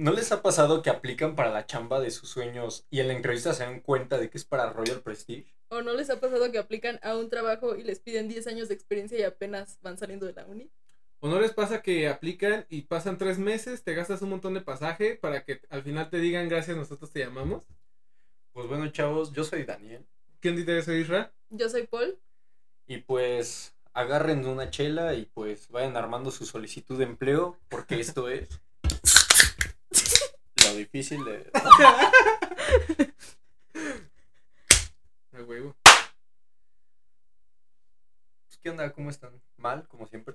¿No les ha pasado que aplican para la chamba de sus sueños y en la entrevista se dan cuenta de que es para Royal Prestige? ¿O no les ha pasado que aplican a un trabajo y les piden 10 años de experiencia y apenas van saliendo de la uni? ¿O no les pasa que aplican y pasan tres meses, te gastas un montón de pasaje para que al final te digan gracias, nosotros te llamamos? Pues bueno, chavos, yo soy Daniel. ¿Quién dice eso, Isra? Yo soy Paul. Y pues agarren una chela y pues vayan armando su solicitud de empleo, porque esto es lo difícil de... A huevo. Pues, ¿Qué onda? ¿Cómo están? ¿Mal? Como siempre.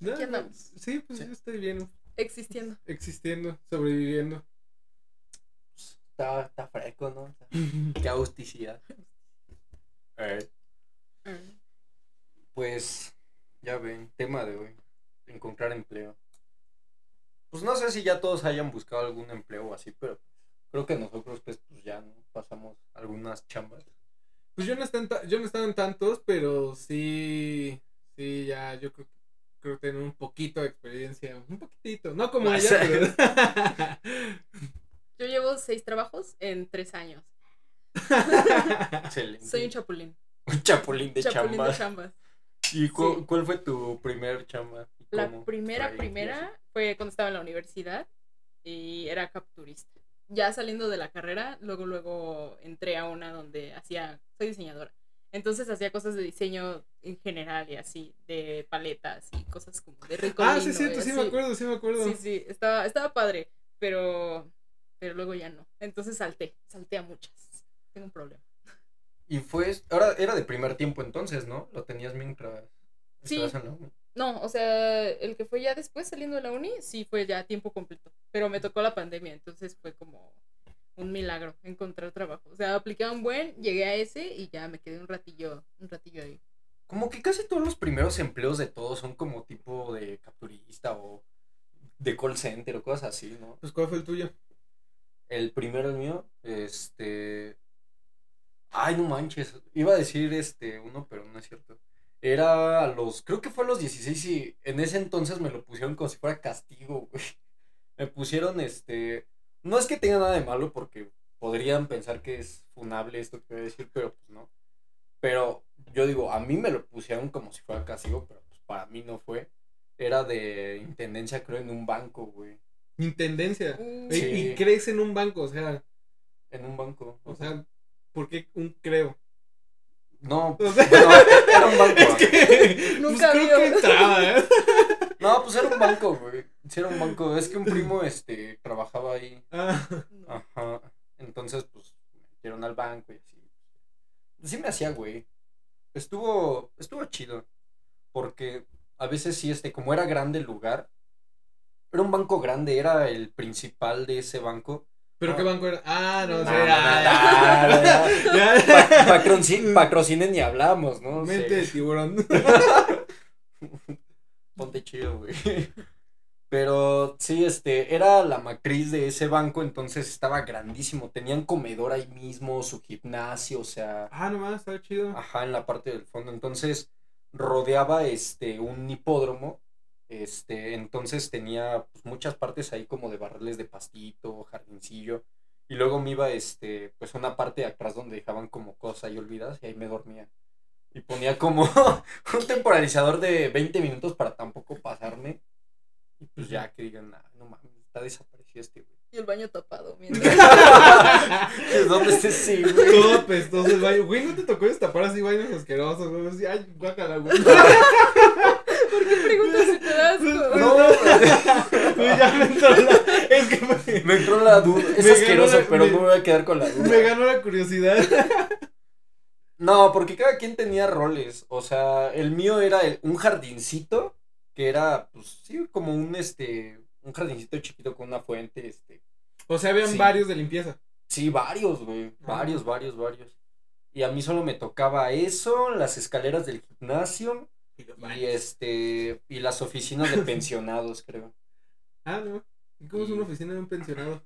Aquí andamos. Sí, pues Sí. yo estoy bien, Existiendo. existiendo, sobreviviendo. Está, está fresco, ¿no? Qué austicidad. Eh, Mm. pues, ya ven, tema de hoy. Encontrar empleo. Pues no sé si ya todos hayan buscado algún empleo o así, pero creo que nosotros pues, pues ya no pasamos algunas chambas. Pues yo no, están ta- yo no estaba en tantos, pero sí, sí, ya, yo creo, creo tener un poquito de experiencia, un poquitito, no como Ah, ella, sí. pero... Yo llevo seis trabajos en tres años. Excelente. Soy un chapulín. Un chapulín de chapulín chambas. de chambas. ¿Y cu- Sí. cuál fue tu primer chamba? ¿Y La primera, primera fue cuando estaba en la universidad y era capturista. Ya saliendo de la carrera, luego, luego entré a una donde hacía, soy diseñadora. Entonces hacía cosas de diseño en general y así, de paletas y cosas como de rico. ah, sí, cierto, sí me acuerdo, sí me acuerdo. Sí, sí, estaba, estaba padre, pero, pero luego ya no. Entonces salté, salté a muchas. Tengo un problema. Y fue, ahora era de primer tiempo entonces, ¿no? Lo tenías mientras Sí. estabas en la. No, o sea, el que fue ya después saliendo de la uni, sí fue ya a tiempo completo. Pero me tocó la pandemia, entonces fue como un milagro encontrar trabajo. O sea, apliqué a un buen, llegué a ese y ya me quedé un ratillo, un ratillo ahí. Como que casi todos los primeros empleos de todos son como tipo de capturista o de call center o cosas así, ¿no? Pues, ¿cuál fue el tuyo? El primero el mío, este... Ay, no manches. Iba a decir este uno, pero no es cierto. Era a los, creo que fue a los 16 y en ese entonces me lo pusieron como si fuera castigo, güey. Me pusieron este... No es que tenga nada de malo porque podrían pensar que es funable esto que voy a decir, pero pues no. Pero yo digo, a mí me lo pusieron como si fuera castigo, pero pues para mí no fue. Era de intendencia, creo, en un banco, güey. Intendencia. Y- Sí. Y crees en un banco, o sea, En un banco. o sea, ¿por qué un creo? No, sea, bueno, era un banco. es que Nunca pues, creo que entraba, ¿eh? No, pues era un banco, güey. Sí, era un banco. Es que un primo, este, trabajaba ahí. Ah. Ajá. Entonces, pues, me metieron al banco y así. Sí me hacía, güey. Estuvo, estuvo chido. Porque a veces sí, este, como era grande el lugar, era un banco grande, era el principal de ese banco. ¿Pero No. qué banco era? Ah, no, No, sé. no, ah, Patrocinen y hablamos, ¿no? Mente de Sí. tiburón. Ponte chido, güey. Pero sí, este, era la matriz de ese banco, entonces estaba grandísimo. Tenían comedor ahí mismo, su gimnasio, o sea, Ah, nomás, está chido. ajá, en la parte del fondo. Entonces, rodeaba este un hipódromo. Este, entonces tenía pues, muchas partes ahí como de barriles de pastito, jardincillo. Y luego me iba, este, pues una parte de atrás donde dejaban como cosas ahí olvidadas y ahí me dormía. Y ponía como un temporalizador de 20 minutos para tampoco pasarme. Y pues ya que digan, "Ah, no mames, está desaparecido este güey. Y el baño tapado. mientras- ¿Dónde está ese güey? Todo apestoso el baño. Güey, ¿no te tocó destapar así baños asquerosos, güey? Así, ay, guácala, güey. ¿Por qué preguntas si te das asco? No, ya me entró la... Es que me, me entró la duda. Es asqueroso, la- pero me- no me voy a quedar con la duda. me ganó la curiosidad. No, porque cada quien tenía roles. O sea, el mío era el- un jardincito, que era, pues, sí, como un, este, un jardincito chiquito con una fuente, este. O sea, habían Sí. varios de limpieza. Sí, varios, güey. Ah. Varios, varios, varios. Y a mí solo me tocaba eso, las escaleras del gimnasio y este y las oficinas de pensionados, creo. Ah, no. ¿Y cómo es una oficina de un pensionado?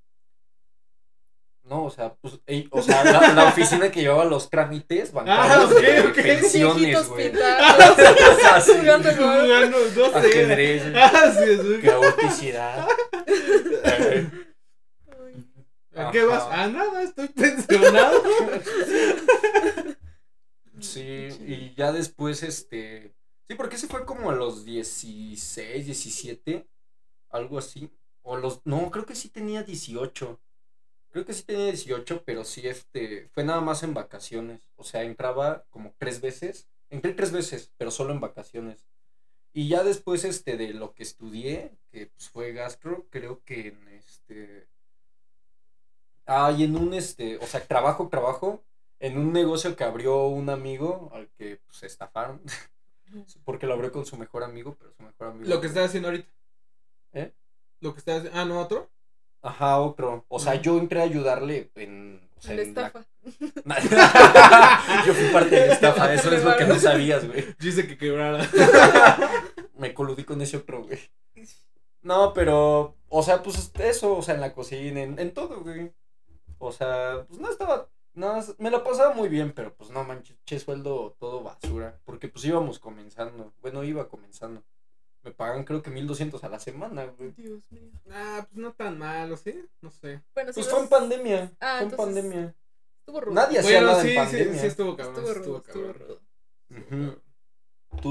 No, o sea, pues, ey, o sea, la, la oficina que llevaba los trámites bancarios Ah, ok, de ok. pensiones, güey. pintados. Así, jugando no sé. ajedrez, Ah, sí, es qué auticidad. ¿A qué vas? Ajá. A nada, estoy pensionado. Sí, y ya después, este. Sí, porque ese fue como a los 16, 17, algo así. O los. No, creo que sí tenía 18. Creo que sí tenía 18, pero sí, este. Fue nada más en vacaciones. O sea, entraba como tres veces. Entré tres veces, pero solo en vacaciones. Y ya después, este, de lo que estudié, que pues, fue gastro, creo que en este. Ah, y en un, este. O sea, trabajo, trabajo en un negocio que abrió un amigo al que pues estafaron porque lo abrió con su mejor amigo pero su mejor amigo Lo que estás haciendo ahorita. ¿Eh? Lo que estás haciendo. Ah, no, otro. ajá otro o sea yo entré a ayudarle en o sea, La en la- estafa. yo fui parte de la estafa eso es lo que no sabías güey Yo hice que quebrara. me coludí con ese otro güey no pero o sea pues eso o sea en la cocina en, en todo güey o sea pues no estaba no, me la pasaba muy bien, pero pues no manches, che sueldo todo basura. Porque pues íbamos comenzando. Bueno, iba comenzando. Me pagan creo que 1200 a la semana, güey. Dios mío. Ah, pues no tan malo, ¿sí? No sé. Bueno, sí. Pues los- fue en pandemia. Ah, fue en entonces- pandemia. Estuvo rudo. Nadie hacía Bueno, nada sí, en sí, pandemia. sí, estuvo cabrón. Estuvo Estuvo, rudo, estuvo cabrón. rudo. Tú.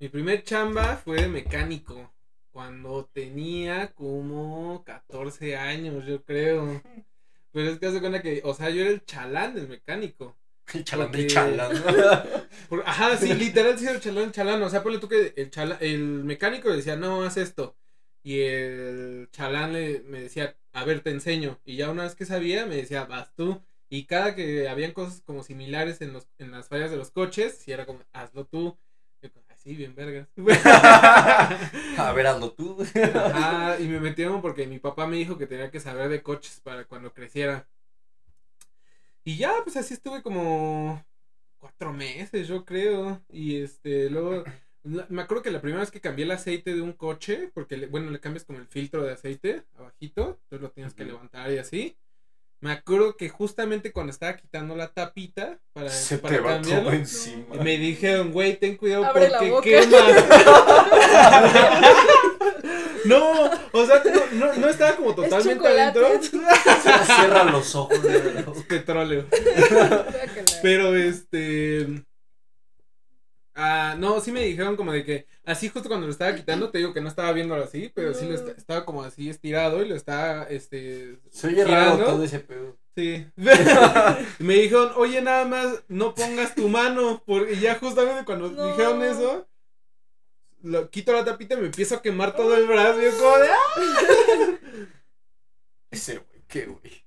Mi primer chamba fue de mecánico. Cuando tenía como 14 años, yo creo. Pero es que hace cuenta que, o sea, yo era el chalán del mecánico. El chalán del chalán. Ajá, sí, literal sí era el chalán, el chalán. O sea, ponle tú que el, chala- el mecánico le decía, no, haz esto. Y el chalán le, me decía, a ver, te enseño. Y ya una vez que sabía, me decía, vas tú. Y cada que habían cosas como similares en, los, en las fallas de los coches, si era como, hazlo tú. Así, bien vergas. A ver, hazlo tú. Ajá, y me metieron porque mi papá me dijo que tenía que saber de coches para cuando creciera. Y ya, pues así estuve como cuatro meses, yo creo. Y este, luego, me acuerdo que la primera vez que cambié el aceite de un coche, porque, le- bueno, le cambias como el filtro de aceite abajito, entonces lo tienes que levantar y así. Me acuerdo que justamente cuando estaba quitando la tapita para, Se para te va cambiarlo, todo encima. me dijeron, güey, ten cuidado Abre porque quema. no, o sea, no, no, no estaba como totalmente chocolate. adentro. Cierra los ojos. de verdad. Es petróleo. Pero este. Ah, no, sí me dijeron como de que así justo cuando lo estaba quitando, te digo que no estaba viéndolo así, pero sí lo est- estaba como así estirado y lo estaba, este... Se oye raro girando. todo ese pedo. Sí. me dijeron, oye, nada más, no pongas tu mano. Por... Y ya justamente cuando No. dijeron eso, lo quito la tapita y me empiezo a quemar todo el brazo. Y yo como de, "Ah". Ese güey, qué güey.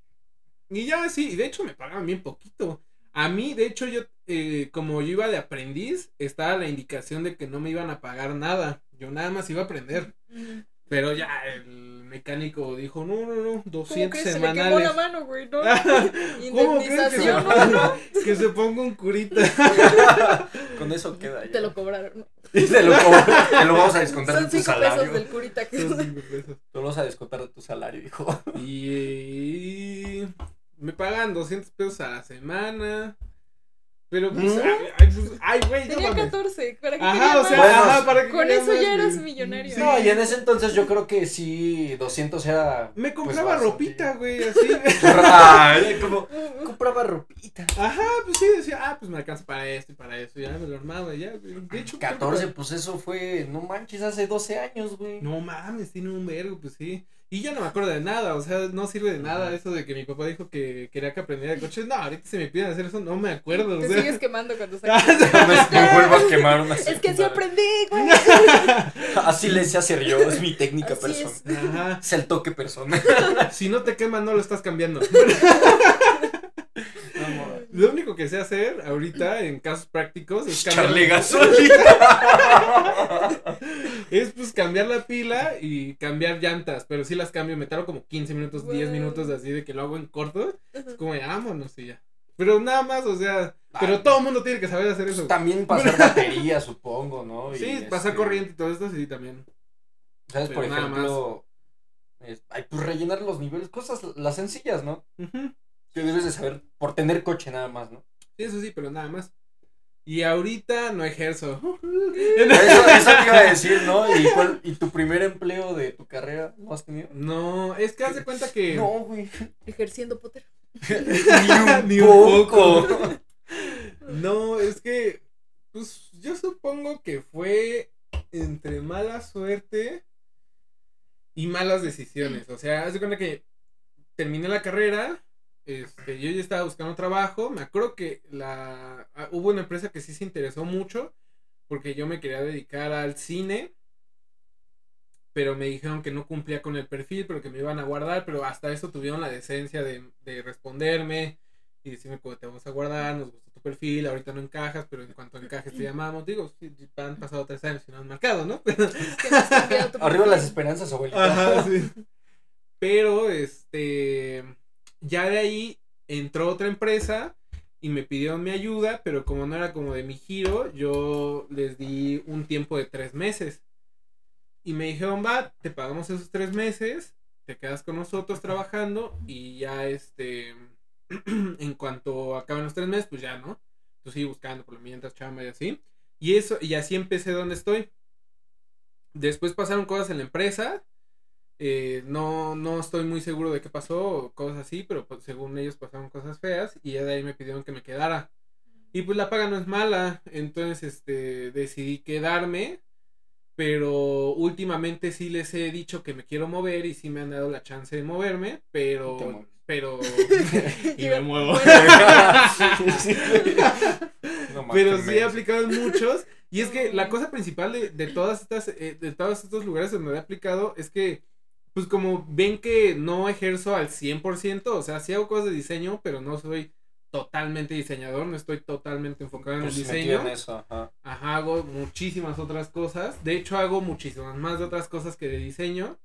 Y ya sí, y de hecho me pagaban bien poquito. A mí, de hecho, yo, eh, como yo iba de aprendiz, estaba la indicación de que no me iban a pagar nada. Yo nada más iba a aprender. Mm. Pero ya el mecánico dijo, no, no, no, ¿Cómo 200 crees? Se le quemó semanales. la mano, güey, ¿no? ¿Cómo crees que se, Indemnización, ¿no? ¿no? que se ponga un curita? Con eso queda ya. Te lo cobraron. Y te lo, co- te lo vamos a descontar Son de tu cinco salario. pesos del curita que Son cinco pesos. Te lo vamos a descontar de tu salario, hijo. Y me pagan 200 pesos a la semana. Pero pues, ¿Mm? ay, pues, ay, güey, no Tenía mames. 14. ¿Para qué Ajá, o sea? Bueno, ajá, para que Con eso más, ya eras millonario. Sí. No, y en ese entonces yo creo que sí, 200 era. Me pues, compraba ropita, güey, así. Ay, como compraba ropita. Ajá, pues sí, decía, ah, pues me alcanza para esto y para eso. Ya me lo armaba, ya, güey. De hecho, creo que 14, pues eso fue, no manches, hace 12 años, güey. No mames, tiene un vergo, pues sí. Y ya no me acuerdo de nada, o sea, no sirve de nada eso de que mi papá dijo que quería que aprendiera de coches. No, ahorita se me piden hacer eso, no me acuerdo, o Te sea. sigues quemando cuando sacas. Me, me vuelvo a quemar una Es que sí secundaria. aprendí, güey. Así le sé hacer yo, es mi técnica Así persona. es. Ajá. Es el toque persona. Si no te queman, no lo estás cambiando. Lo único que sé hacer ahorita en casos prácticos es cambiar, gasolina. es pues cambiar la pila y cambiar llantas, pero sí las cambio, me tardo como 15 minutos, 10 Wow. minutos así de que lo hago en corto, es como vámonos y ya. Pero nada más, o sea, pero Ah. todo el mundo tiene que saber hacer eso. También pasar batería, supongo, ¿no? Y, Sí, pasar este, corriente y todo esto, sí, también. ¿Sabes? Por pero nada ejemplo, es- ay, pues rellenar los niveles, cosas, las sencillas, ¿no? Ujú. Que debes de saber por tener coche nada más, ¿no? Sí, eso sí, pero nada más. Y ahorita no ejerzo. Eso, eso te iba a decir, ¿no? ¿Y, cuál- y tu primer empleo de tu carrera lo has tenido? No, es que haz de cuenta que. No, güey. Ejerciendo Potter. Ni un poco. No, es que. Pues yo supongo que fue entre mala suerte y malas decisiones. O sea, haz de cuenta que terminé la carrera. Este, yo ya estaba buscando trabajo. Me acuerdo que la ah, hubo una empresa que sí se interesó mucho porque yo me quería dedicar al cine. Pero me dijeron que no cumplía con el perfil, pero que me iban a guardar. Pero hasta eso tuvieron la decencia de, de responderme y decirme cómo te vamos a guardar, nos gustó tu perfil, ahorita no encajas, pero en cuanto encajes te llamamos. Digo, han pasado tres años y no han marcado, ¿no? Pero, Es que Arriba las esperanzas, abuelita. Ajá, sí. Pero, este, ya de ahí entró otra empresa y me pidieron mi ayuda, pero como no era como de mi giro, yo les di un tiempo de tres meses. Y me dijeron, va, te pagamos esos tres meses, te quedas con nosotros trabajando y ya, este, en cuanto acaben los tres meses, pues ya, ¿no? Tú sigues buscando por lo mientras chamba y así. Y eso, y así empecé donde estoy. Después pasaron cosas en la empresa. Eh, no, no estoy muy seguro de qué pasó o cosas así, pero pues, según ellos pasaron cosas feas y ya de ahí me pidieron que me quedara. Y pues la paga no es mala, entonces este decidí quedarme, pero últimamente sí les he dicho que me quiero mover y sí me han dado la chance de moverme, pero pero y me muevo. No mames, Pero sí he aplicado en muchos. Y es que la cosa principal de, de todas estas, eh, de todos estos lugares donde he aplicado es que, pues como ven que no ejerzo al 100%, o sea, sí hago cosas de diseño, pero no soy totalmente diseñador, no estoy totalmente enfocado en el Pues diseño. en eso, ajá. Ajá, hago muchísimas otras cosas. De hecho, hago muchísimas más de otras cosas que de diseño.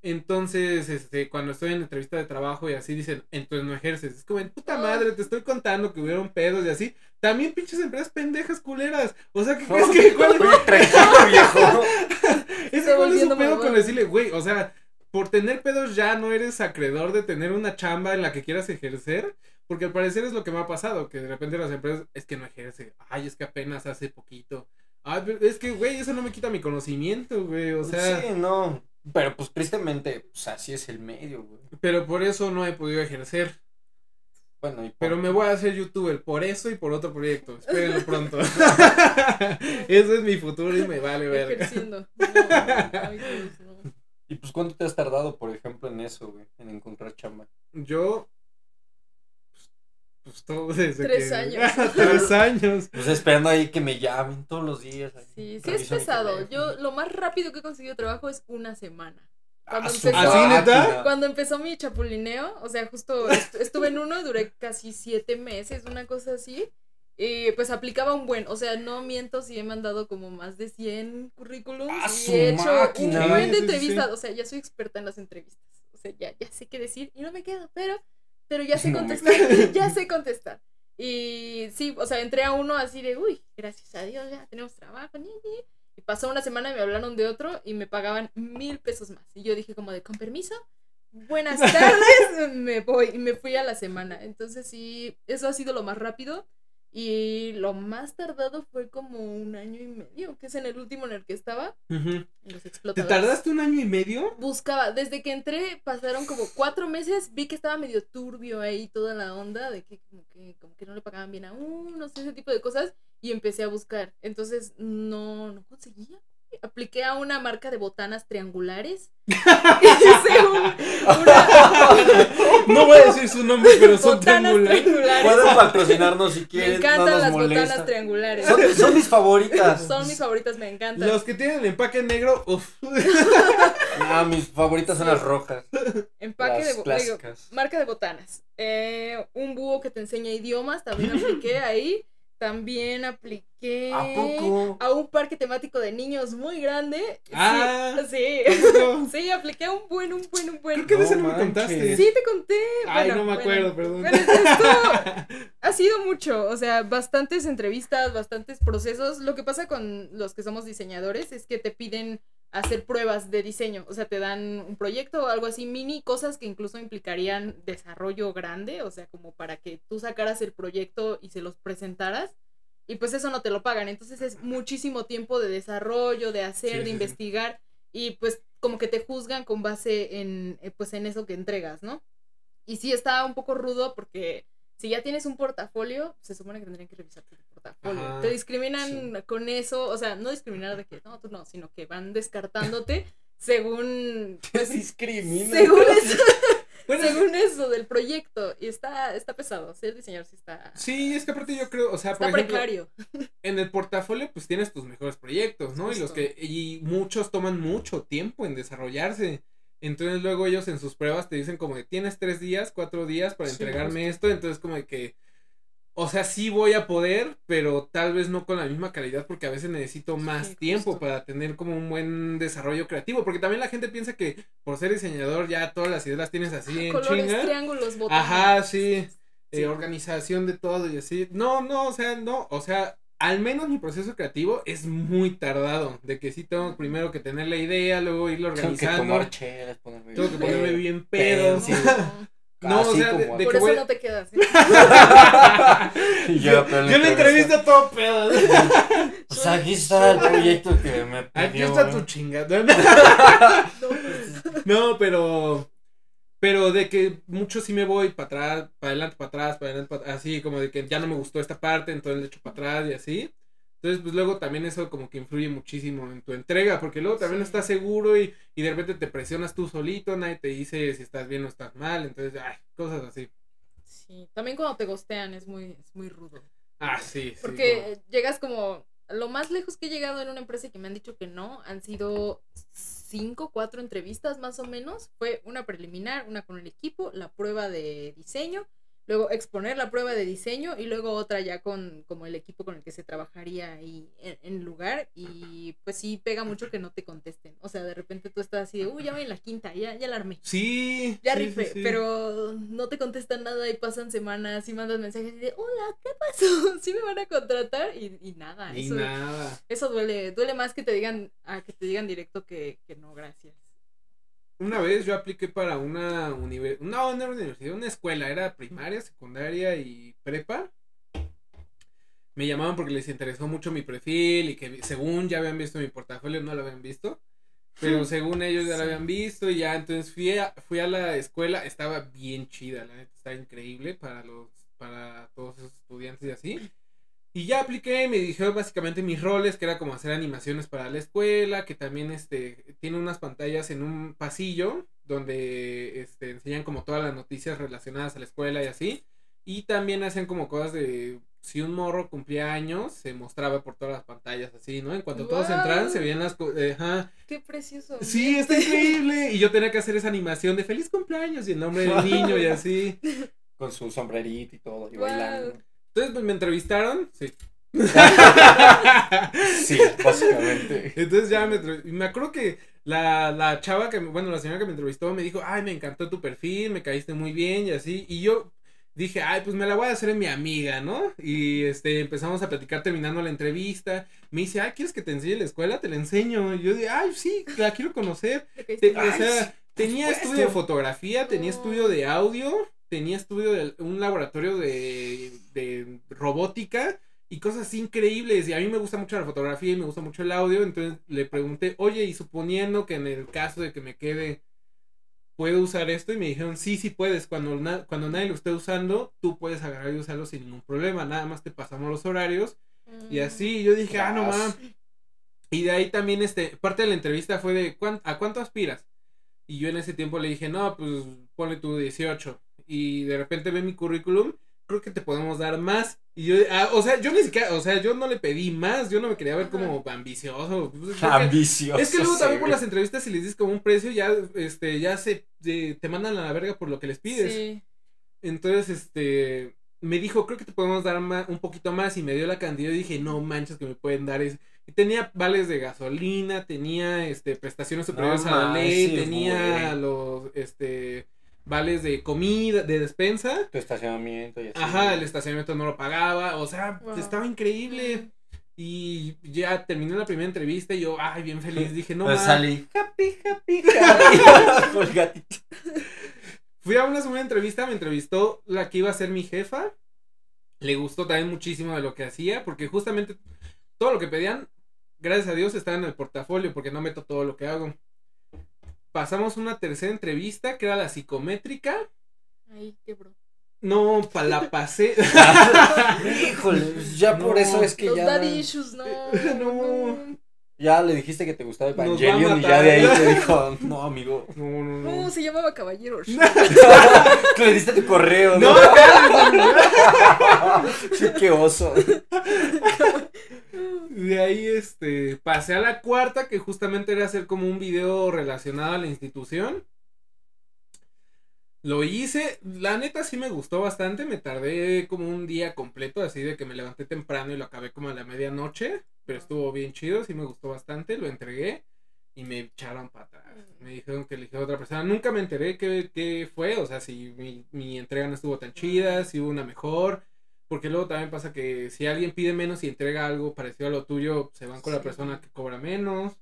Entonces, este, cuando estoy en entrevista de trabajo y así dicen, entonces no ejerces. Es como, en puta madre, te estoy contando que hubieron pedos y así. También pinches empresas pendejas culeras. O sea, ¿qué crees que cuál, tranquilo, viejo. es cuál es su pedo con decirle, güey, o sea, por tener pedos ya no eres acreedor de tener una chamba en la que quieras ejercer? Porque al parecer es lo que me ha pasado, que de repente las empresas, es que no ejerce. Ay, es que apenas hace poquito. Ay, pero es que, güey, eso no me quita mi conocimiento, güey. O sea, sí, no. Pero pues tristemente, pues así es el medio, güey. pero por eso no he podido ejercer. Bueno, y por- Pero me voy a hacer youtuber por eso y por otro proyecto. Espérenlo pronto. Eso es mi futuro y me vale ver. Ejerciendo. No, Dios, no. ¿Y pues cuánto te has tardado, por ejemplo, en eso, güey? En encontrar chamba. Yo. Pues, pues todo desde Tres que- años. Tres años. Pues esperando ahí que me llamen todos los días. ahí. Sí, sí es pesado. Yo lo más rápido que he conseguido trabajo es una semana. Cuando Ah, su empezó- ¿Así. Cuando empezó mi chapulineo, o sea, justo est- estuve en uno, duré casi siete meses, una cosa así. Y pues aplicaba un buen, o sea, no miento si he mandado como más de 100 currículums ¡Ah, y he hecho máquina! un buen Sí, de sí, sí. entrevistas, o sea, ya soy experta en las entrevistas. O sea, ya, ya sé qué decir y no me quedo, pero, pero ya sé No contestar, ya sé contestar. Y sí, o sea, entré a uno así de, uy, gracias a Dios, ya tenemos trabajo, ñe, ñe". Y pasó una semana y me hablaron de otro y me pagaban mil pesos más. Y yo dije como de, con permiso, buenas tardes, me voy. Y me fui a la semana. Entonces sí, eso ha sido lo más rápido. Y lo más tardado fue como un año y medio, que es en el último en el que estaba, Ujú. en los ¿Te tardaste un año y medio? Buscaba, desde que entré pasaron como cuatro meses, vi que estaba medio turbio ahí toda la onda, de que como que, como que no le pagaban bien a uno, sé, ese tipo de cosas, y empecé a buscar. Entonces no, no conseguía. Apliqué a una marca de botanas triangulares. Hice un- una- No voy a decir su nombre, pero son botanas triangulares. triangulares. Pueden patrocinarnos si Me quieren. encantan no nos las molesta. botanas triangulares. Son, son mis favoritas. Son mis favoritas, me encantan. Los que tienen el empaque negro, uff. Ah, mis favoritas son las rojas. Empaque las de bo- digo, clásicas. marca de botanas. Eh, un búho que te enseña idiomas, también apliqué ahí. También apliqué ¿A poco? a un parque temático de niños muy grande. Sí, Ah. sí. Creo Sí, apliqué a un buen, un buen, un buen. que de No no me contaste. Sí, te conté. Ay, Bueno, no me bueno. acuerdo, perdón. Bueno, esto ha sido mucho, o sea, bastantes entrevistas, bastantes procesos. Lo que pasa con los que somos diseñadores es que te piden hacer pruebas de diseño, o sea, te dan un proyecto o algo así mini, cosas que incluso implicarían desarrollo grande, o sea, como para que tú sacaras el proyecto y se los presentaras. Y pues eso no te lo pagan, entonces es muchísimo tiempo de desarrollo, de hacer, Sí, de sí, sí. investigar. y pues como que te juzgan con base en, eh, pues en eso que entregas, ¿no? Y sí está un poco rudo porque si ya tienes un portafolio, se supone que tendrían que revisar tu portafolio. Ajá, te discriminan con eso, o sea, no discriminar de que no, tú no, sino que van descartándote según pues, según eso, Bueno, según eso del proyecto y está está pesado, ser diseñador sí está Sí, es que aparte yo creo, o sea, por ejemplo, precario. en el portafolio pues tienes tus mejores proyectos, ¿no? Y los que y muchos toman mucho tiempo en desarrollarse. Entonces luego ellos en sus pruebas te dicen como de tienes tres días, cuatro días para Sí, entregarme esto, entonces como de que, o sea, sí voy a poder, pero tal vez no con la misma calidad porque a veces necesito más Sí, tiempo justo. para tener como un buen desarrollo creativo, porque también la gente piensa que por ser diseñador ya todas las ideas las tienes así en Colores, chinga. triángulos, botones. Ajá, sí. Sí. eh, organización de todo y así. No, no, o sea, no, o sea, al menos mi proceso creativo es muy tardado, de que sí tengo primero que tener la idea, luego irlo Tengo que organizando, tomar chelas, ponerme tengo que bien ponerme bien pedo. Sí. No, o sea, de, como- de Por que eso voy... no te quedas. ¿eh? Yo, yo le entrevisto todo pedo. O sea, aquí está el proyecto que me pidió. Aquí está tu chingada. No. No, pero. Pero de que mucho sí me voy para atrás, para adelante, para atrás, para adelante, para así, como de que ya no me gustó esta parte, entonces le echo para atrás y así. Entonces, pues luego también eso como que influye muchísimo en tu entrega, porque luego también no estás seguro y, y de repente te presionas tú solito, nadie te dice si estás bien o estás mal, entonces, ay, cosas así. Sí, también cuando te gostean es muy, es muy rudo. Ah, sí, sí. Porque llegas como. Lo más lejos que he llegado en una empresa y que me han dicho que no han sido cinco, cuatro entrevistas más o menos. Fue una preliminar, una con el equipo, la prueba de diseño, luego exponer la prueba de diseño y luego otra ya con como el equipo con el que se trabajaría ahí en, en lugar. Y pues sí pega mucho que no te contesten. O sea, de repente tú estás así de, uy, ya voy en la quinta, ya, ya la armé. Sí. Ya sí, rifé, sí, sí. pero no te contestan nada y pasan semanas y mandas mensajes y de, hola, ¿qué pasó? ¿Sí me van a contratar? Y, y nada, Y eso, nada. eso duele, duele más que te digan, a que te digan directo que, que no, gracias. Una vez yo apliqué para una universidad, no, no era universidad, una escuela, era primaria, secundaria y prepa. Me llamaban porque les interesó mucho mi perfil y que según ya habían visto mi portafolio, no lo habían visto. Pero según ellos ya lo Sí. habían visto y ya entonces fui a, fui a la escuela, estaba bien chida, la neta, estaba increíble para los, para todos esos estudiantes y así. Y ya apliqué, me dijeron básicamente mis roles, que era como hacer animaciones para la escuela, que también este tiene unas pantallas en un pasillo donde este, enseñan como todas las noticias relacionadas a la escuela y así. Y también hacen como cosas de si un morro cumplía años, se mostraba por todas las pantallas así, ¿no? En cuanto todos ¡Guau! entraban, se veían las eh, ajá. Qué precioso. Sí, está increíble. Y yo tenía que hacer esa animación de feliz cumpleaños y el nombre del niño y así. Con su sombrerito y todo, y Guau. bailando. Entonces, pues me entrevistaron. Sí. Sí, básicamente. Entonces ya me, me acuerdo que la, la chava que, me- bueno, la señora que me entrevistó me dijo, ay, me encantó tu perfil, me caíste muy bien y así. Y yo dije, ay, pues me la voy a hacer en mi amiga, ¿no? Y este, empezamos a platicar terminando la entrevista. Me dice, ay, ¿quieres que te enseñe la escuela? Te la enseño. Y yo dije, ay, sí, la quiero conocer. Te- o sea, tenía supuesto. estudio de fotografía, tenía estudio de audio, tenía estudio de un laboratorio de, de robótica y cosas increíbles. Y a mí me gusta mucho la fotografía y me gusta mucho el audio. Entonces le pregunté, oye, y suponiendo que en el caso de que me quede, ¿puedo usar esto? Y me dijeron, sí, sí puedes. Cuando, na- cuando nadie lo esté usando, tú puedes agarrar y usarlo sin ningún problema. Nada más te pasamos los horarios. Mm. Y así, yo dije, ah, no mames. Y de ahí también, este, parte de la entrevista fue de, ¿cuán- ¿a cuánto aspiras? Y yo en ese tiempo le dije, no, pues ponle tú 18. Y de repente ve mi currículum, creo que te podemos dar más. Y yo, ah, o sea, yo ni siquiera, o sea, yo no le pedí más, yo no me quería ver como ambicioso. pues, Ambicioso. es que luego también por las entrevistas, si les dices como un precio, ya, este, ya se, eh, te mandan a la verga por lo que les pides. Sí. Entonces, este, me dijo, creo que te podemos dar ma- un poquito más y me dio la cantidad y dije, no manches que me pueden dar eso. Y tenía vales de gasolina, tenía, este, prestaciones superiores a la ley, tenía los, este, vales de comida, de despensa. Tu estacionamiento y así. Ajá, el estacionamiento no lo pagaba, o sea, Wow. estaba increíble. Y ya terminó la primera entrevista y yo, ay, bien feliz, dije, no Pues ma". salí. Happy, happy, happy. Fui a una segunda entrevista, me entrevistó la que iba a ser mi jefa. Le gustó también muchísimo de lo que hacía, porque justamente todo lo que pedían, gracias a Dios, estaba en el portafolio, porque no meto todo lo que hago. Pasamos una tercera entrevista que era la psicométrica. Ay, quebró. No, pa, la pasé. Híjole, pues ya por No. eso es que Los ya. daddy issues, no. No. Ya le dijiste que te gustaba Evangelion y ya de ahí te dijo, no, amigo. No, no, No, no. se llamaba Caballero. Tú le diste tu correo, ¿no? No, Sí, qué oso. De ahí, este, pasé a la cuarta, que justamente era hacer como un video relacionado a la institución. Lo hice, la neta sí me gustó bastante, me tardé como un día completo, así de que me levanté temprano y lo acabé como a la medianoche, pero estuvo bien chido, sí me gustó bastante, lo entregué y me echaron para atrás. Me dijeron que elegí a otra persona, nunca me enteré qué, qué fue, o sea, si mi, mi entrega no estuvo tan chida, si hubo una mejor. Porque luego también pasa que si alguien pide menos y entrega algo parecido a lo tuyo, se van con la persona que cobra menos.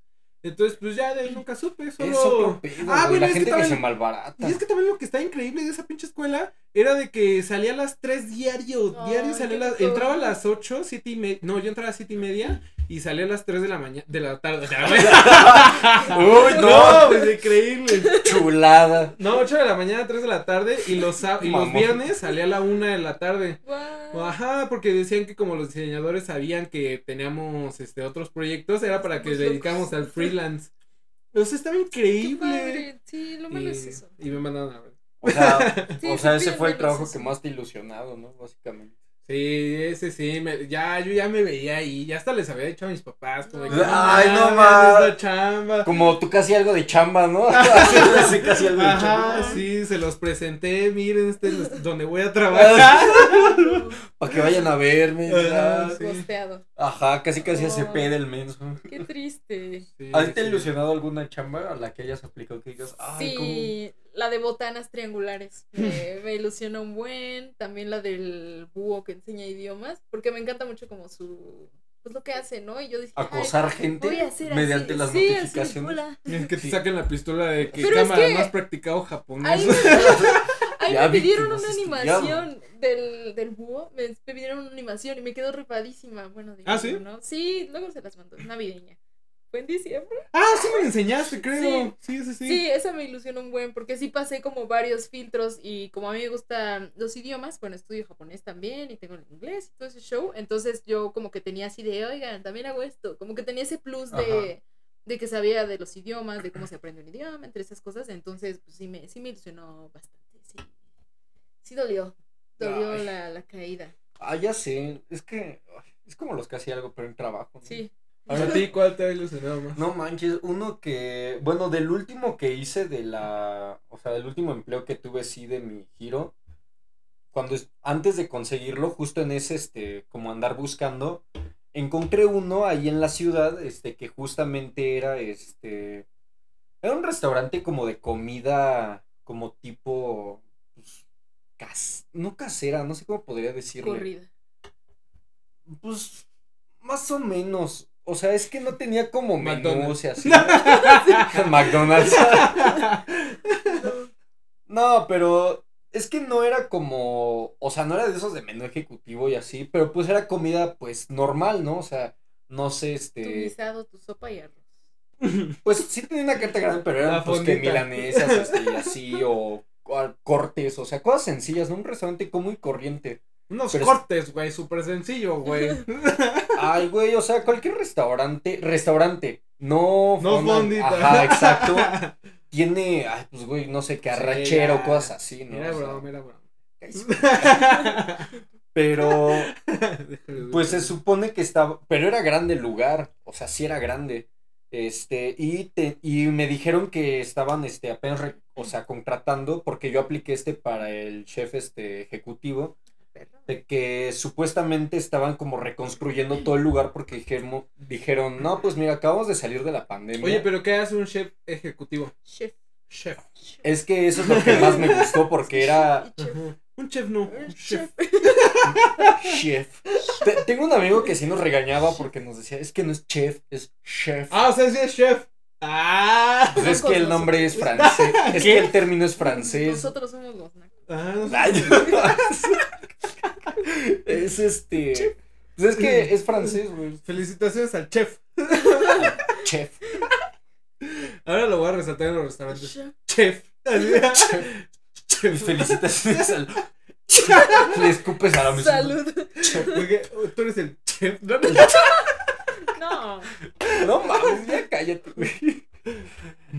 Entonces, pues ya de ahí nunca supe, solo... Es otro pedo, Ah, güey, bueno, la es que gente que, también- se malbarata. Y es que también lo que está increíble de esa pinche escuela era de que salía a las 3 diario, Ay, diario salía a las, entraba a las 8, 7 y media, no, yo entraba a 7 y media y salía a las 3 de la mañana, de la tarde. Uy, no, no, pues increíble. chulada. No, 8 de la mañana, 3 de la tarde y los, y los viernes salía a la 1 de la tarde. Guau. Ajá, porque decían que como los diseñadores sabían que teníamos este otros proyectos, era para que Somos dedicamos al freelance. O sea, estaba Qué increíble. padre. Sí, lo malo Y, es eso. y me mandaron a ver. O sea, Sí, o sea, ese fue el trabajo eso. que más te ilusionado, ¿no? Básicamente. Sí, ese sí, me- ya, yo ya me veía ahí, ya hasta les había dicho a mis papás, como Ay, no mames, chamba. Como tú casi algo de chamba, ¿no? Haciéndose casi algo de chamba. Sí, se los presenté, miren, este es donde voy a trabajar. Para que vayan a verme. Ajá, ya. sí. Costeado. Ajá, casi casi Oh. se pede el menso. Qué triste. Sí, ¿A ti te sí. ilusionado alguna chamba a la que hayas aplicado que digas, ay, sí, la de botanas triangulares. Me, me ilusiona un buen. También la del búho que enseña idiomas. Porque me encanta mucho como su. Pues lo que hace, ¿no? Y yo dije. cómo "Ay, acosar gente voy a hacer así". mediante las Sí, así, notificaciones? hola. Es que te saquen la pistola de que Pero es cámara que- más practicado japonés. Ahí me, ahí pidieron una animación del, del búho. Me, me pidieron una animación y me quedó repadísima. Bueno, digo, ¿Ah, sí? ¿no? Sí, luego se las mando. Navideña. En diciembre. ah, sí me la enseñaste, creo. Sí, sí, sí. Sí. esa me ilusionó un buen, porque sí pasé como varios filtros y como a mí me gustan los idiomas, bueno, estudio japonés también y tengo el inglés y todo ese show, entonces yo como que tenía así de, oigan, también hago esto, como que tenía ese plus de, de que sabía de los idiomas, de cómo se aprende un idioma, entre esas cosas, entonces pues sí me, sí me ilusionó bastante, sí. Sí dolió, dolió la, la caída, Ah, ya sé, es que es como los que hacía algo, pero en trabajo. ¿no? sí. A ti, ¿cuál te ha ilusionado más? No manches, uno que, bueno, del último que hice de la, o sea, del último empleo que tuve sí de mi giro, cuando es- antes de conseguirlo, justo en ese, este, como andar buscando, encontré uno ahí en la ciudad, este, que justamente era, este, era un restaurante como de comida, como tipo, pues, cas, no casera, no sé cómo podría decirle. Corrida. Pues, más o menos. O sea, es que no tenía como menús y así. McDonald's. no, pero es que no era como, o sea, no era de esos de menú ejecutivo y así, pero pues era comida pues normal, ¿no? O sea, no sé, Tu este, guisado, tu sopa y arroz. pues sí tenía una carta grande, pero eran La pues que milanesas, este, y así, o, o cortes, o sea, cosas sencillas, ¿no? Un restaurante como muy corriente. Unos Pero cortes, güey, súper sencillo, güey. Ay, güey, o sea, cualquier restaurante, restaurante, no No fonda- fondita. Ajá, exacto. Tiene, ay, pues, güey, no sé, qué Sí, cosas así, ¿no? Mira, bro, mira, bro. Pero, pues se supone que estaba, pero era grande el lugar, o sea, sí era grande. Este, y te, y me dijeron que estaban, este, apenas, re- o sea, contratando, porque yo apliqué este para el chef, este, ejecutivo. De que supuestamente estaban como reconstruyendo todo el lugar porque dijeron, dijeron, no, pues mira, acabamos de salir de la pandemia. Oye, pero ¿qué hace un chef ejecutivo? Chef. Chef. Es que eso es lo que más me gustó porque era. Un chef no, un chef. chef. Te- tengo un amigo que sí nos regañaba porque nos decía, es que no es chef, es chef. Ah, o sea, sí es chef. Ah. Pues es que el nombre es francés, es que el término es francés. Nosotros somos los nacos. Ah, es este, pues es que es francés, güey. Felicitaciones al chef. Chef. Ahora lo voy a resaltar en los restaurantes. Chef. Chef. Mis felicitaciones al. Le escupes a la mesa. Salud. Porque tú eres el chef. ¿no? No. No mames, ya cállate, güey.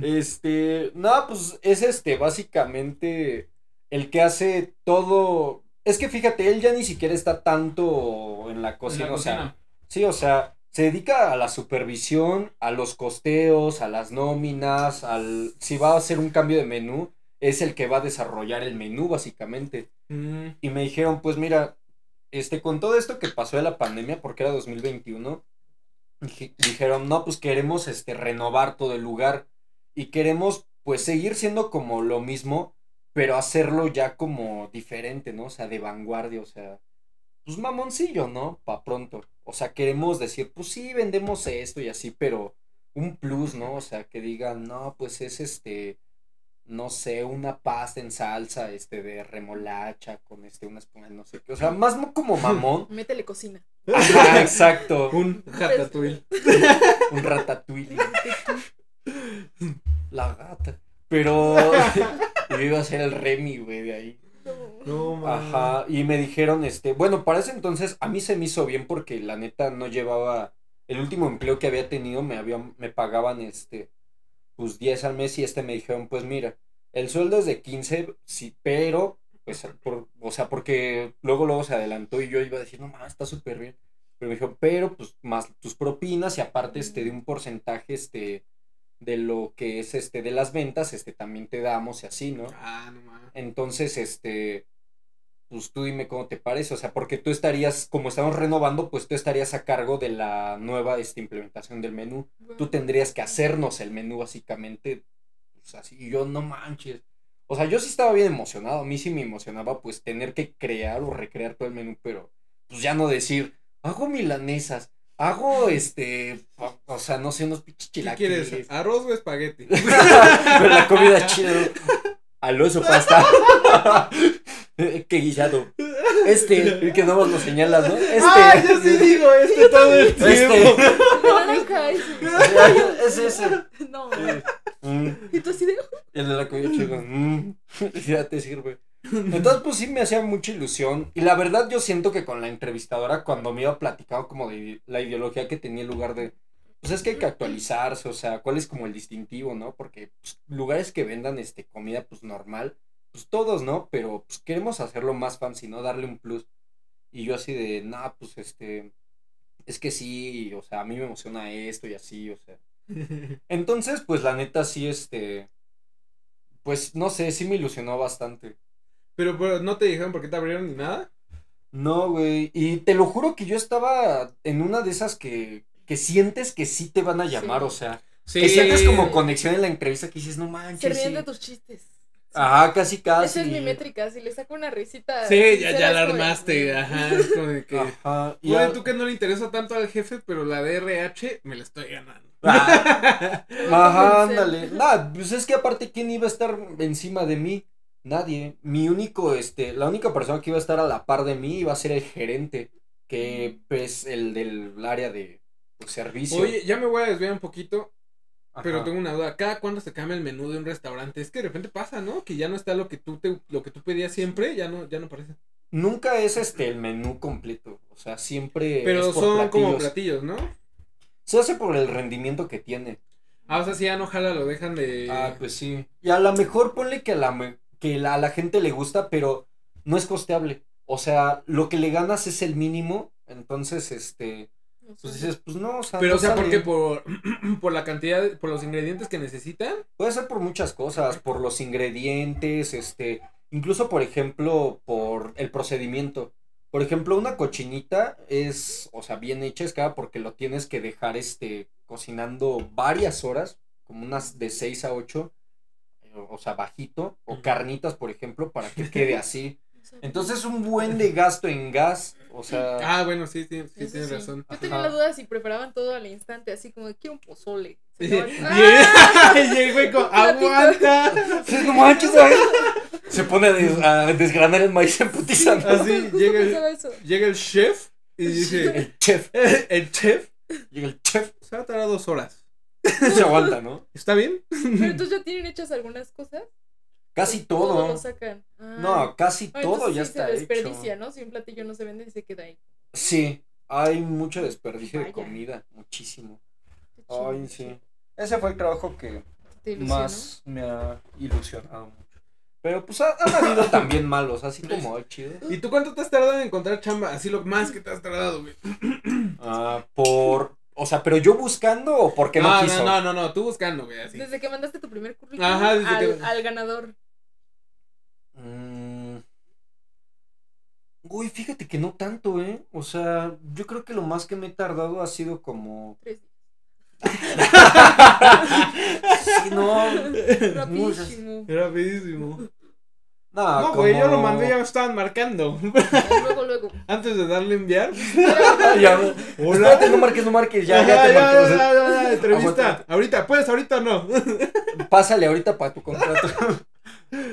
Este, no, pues es este, básicamente el que hace todo. Es que fíjate, él ya ni siquiera está tanto en la cocina, En la o sea, sí, o sea, se dedica a la supervisión, a los costeos, a las nóminas, al si va a hacer un cambio de menú, es el que va a desarrollar el menú básicamente. Mm, Y me dijeron, pues mira, este, con todo esto que pasó de la pandemia, porque era 2021, dije- dijeron, no, pues queremos este, renovar todo el lugar y queremos pues seguir siendo como lo mismo, pero hacerlo ya como diferente, ¿no? O sea, de vanguardia, o sea, pues mamoncillo, ¿no? Pa' pronto. O sea, queremos decir, pues sí, vendemos esto y así, pero un plus, ¿no? O sea, que digan, no, pues es este, no sé, una pasta en salsa, este, de remolacha con este, una espuma, no sé qué. O sea, más mo- como mamón. Métele cocina. Ajá, exacto. un ratatouille. Un ratatouille. La gata. Pero yo iba a ser el Remy, güey, de ahí. No, man. Ajá, y me dijeron, este, bueno, para ese entonces a mí se me hizo bien porque la neta no llevaba, el último empleo que había tenido me habían, me pagaban, este, pues 10 al mes y este me dijeron, pues mira, el sueldo es de 15, sí, pero, pues, por, o sea, porque luego, luego se adelantó y yo iba a decir, no, mames, está súper bien, pero me dijo, pero, pues, más tus propinas y aparte, este, de un porcentaje, este, de lo que es, este, de las ventas, este, también te damos y así, ¿no? Ah, no mames. Entonces, este, pues tú dime cómo te parece, o sea, porque tú estarías, como estamos renovando, pues tú estarías a cargo de la nueva este, implementación del menú. Tú tendrías que hacernos el menú básicamente, pues así, y yo no manches. O sea, yo sí estaba bien emocionado, a mí sí me emocionaba pues tener que crear o recrear todo el menú, pero pues ya no decir, hago milanesas, hago este, o, sea, no sé, unos pinches ¿Qué chilaquiles. quieres? ¿Arroz o espagueti? Pero la comida chida. Al oso pasta. Qué guisado. Este, el que no nos lo señalas, ¿no? Este. ¡Ah, yo sí digo este todo el tiempo! Este. Ese. Es ese. No. Mm, Y tú así de. el de la comida chida. Mm, ya te sirve. Entonces, pues sí me hacía mucha ilusión. Y la verdad, yo siento que con la entrevistadora, cuando me iba platicando como de la ideología que tenía en lugar de. Pues es que hay que actualizarse, o sea, cuál es como el distintivo, ¿no? Porque pues, lugares que vendan este comida, pues normal, pues todos, ¿no? Pero pues queremos hacerlo más fancy, ¿no? Darle un plus. Y yo así de, nah, pues este. Es que sí, o sea, a mí me emociona esto y así, o sea. Entonces, pues la neta sí, este. Pues no sé, sí me ilusionó bastante. Pero, pero no te dijeron por qué te abrieron ni nada. No, güey. Y te lo juro que yo estaba en una de esas que, que sientes que sí te van a llamar, Sí. o sea. Sí. Que sientes como conexión en la entrevista que dices, no Se manches. ríen sí". de tus chistes. Ajá, casi, casi. Esa es mi métrica. Si le saco una risita. Sí, ya, ya la armaste. Ajá, es como de que. Ajá. y a- tú que no le interesa tanto al jefe, pero la de RH me la estoy ganando. Ah, Ajá, ándale. Nah, pues es que aparte, ¿quién iba a estar encima de mí? Nadie. Mi único, este, la única persona que iba a estar a la par de mí iba a ser el gerente, que pues el del área de servicio. Oye, ya me voy a desviar un poquito, Ajá. pero tengo una duda. ¿Cada cuándo se cambia el menú de un restaurante? Es que de repente pasa, ¿no? Que ya no está lo que tú te, lo que tú pedías siempre, ya no, ya no parece. Nunca es este el menú completo, o sea, siempre Pero es por son como platillos. platillos, ¿no? Se hace por el rendimiento que tiene. Ah, o sea, si ya no jala, lo dejan de. Ah, pues sí. Y a lo mejor ponle que a la, me- que la- a la gente le gusta, pero no es costeable. O sea, lo que le ganas es el mínimo, entonces, este, pues dices, pues no, o sea, Pero, no o sea, ¿por sale. qué? ¿Por, por la cantidad, de- por los ingredientes que necesitan? Puede ser por muchas cosas, por los ingredientes, este, incluso por ejemplo, por el procedimiento. Por ejemplo, una cochinita es, o sea, bien hecha es cada porque lo tienes que dejar, este, cocinando varias horas, como unas de 6 a 8, o sea, bajito, o carnitas, por ejemplo, para que quede así. Entonces, un buen de gasto en gas, o sea, Ah, bueno, sí, sí, sí, tienes sí. razón. Yo tenía Ajá. la duda si preparaban todo al instante, así como, quiero un pozole. Se Y ¡Ah! el güey con, aguanta. Sí, no manches, ¿sabes? se pone a, des- a desgranar el maíz en putiza. Así ¿Cómo llega el, llega el chef y dice, El chef, el chef llega el chef. se va a tardar dos horas. Se aguanta, ¿no? ¿Está bien? Pero entonces ya tienen hechas algunas cosas. Casi Todo todo. lo sacan. Ah. No, casi Ah, todo ya sí está se desperdicia, hecho. ¿no? Si un platillo no se vende y se queda ahí. Sí, hay mucho desperdicio de comida, muchísimo. Ay, sí. Ese fue el trabajo que más me ha ilusionado mucho. Pero pues ha- han habido también malos, así como chido. ¿Y tú cuánto te has tardado en encontrar chamba? Así lo más que te has tardado, güey. Ah, por, o sea, pero yo buscando o porque no, no, quiso. no, no, no, tú buscando, güey, así. Desde que mandaste tu primer currículum Ajá, desde al, que- al ganador. Mm. Uy, fíjate que no tanto, ¿eh? O sea, yo creo que lo más que me he tardado ha sido como... Tres días. Sí, no. Rapidísimo. Rapidísimo. No, No, güey, yo lo mandé y ya me estaban marcando. luego, luego. Antes de darle enviar. Ya, Hola. Espérate, no marques, no marques, ya, Ajá, ya te ya, marqué, ya, ya, ya, entrevista. Ahorita, ¿puedes? Ahorita no. Pásale ahorita para tu contrato.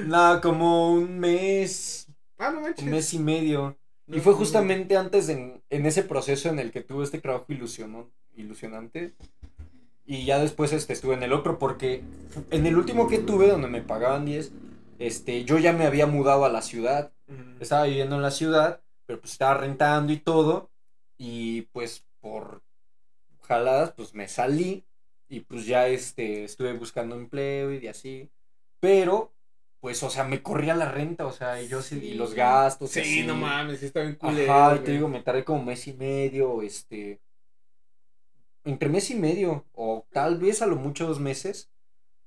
Nada, como un mes, Ah, no manches. un mes y medio. Y No, fue no, justamente antes en, en ese proceso en el que tuve este trabajo ilusionó, ilusionante. Y ya después este, estuve en el otro porque en el último que tuve donde me pagaban 10, este, yo ya me había mudado a la ciudad. Estaba viviendo en la ciudad, pero pues estaba rentando y todo. Y pues por jaladas pues me salí y pues ya este, estuve buscando empleo y de así. Pero pues o sea, me corría la renta, o sea, y yo sí, y los gastos. Sí, así. no mames, sí está bien culero. Ajá, y te digo, me tardé como mes y medio, este, entre mes y medio, o tal vez a lo mucho dos meses,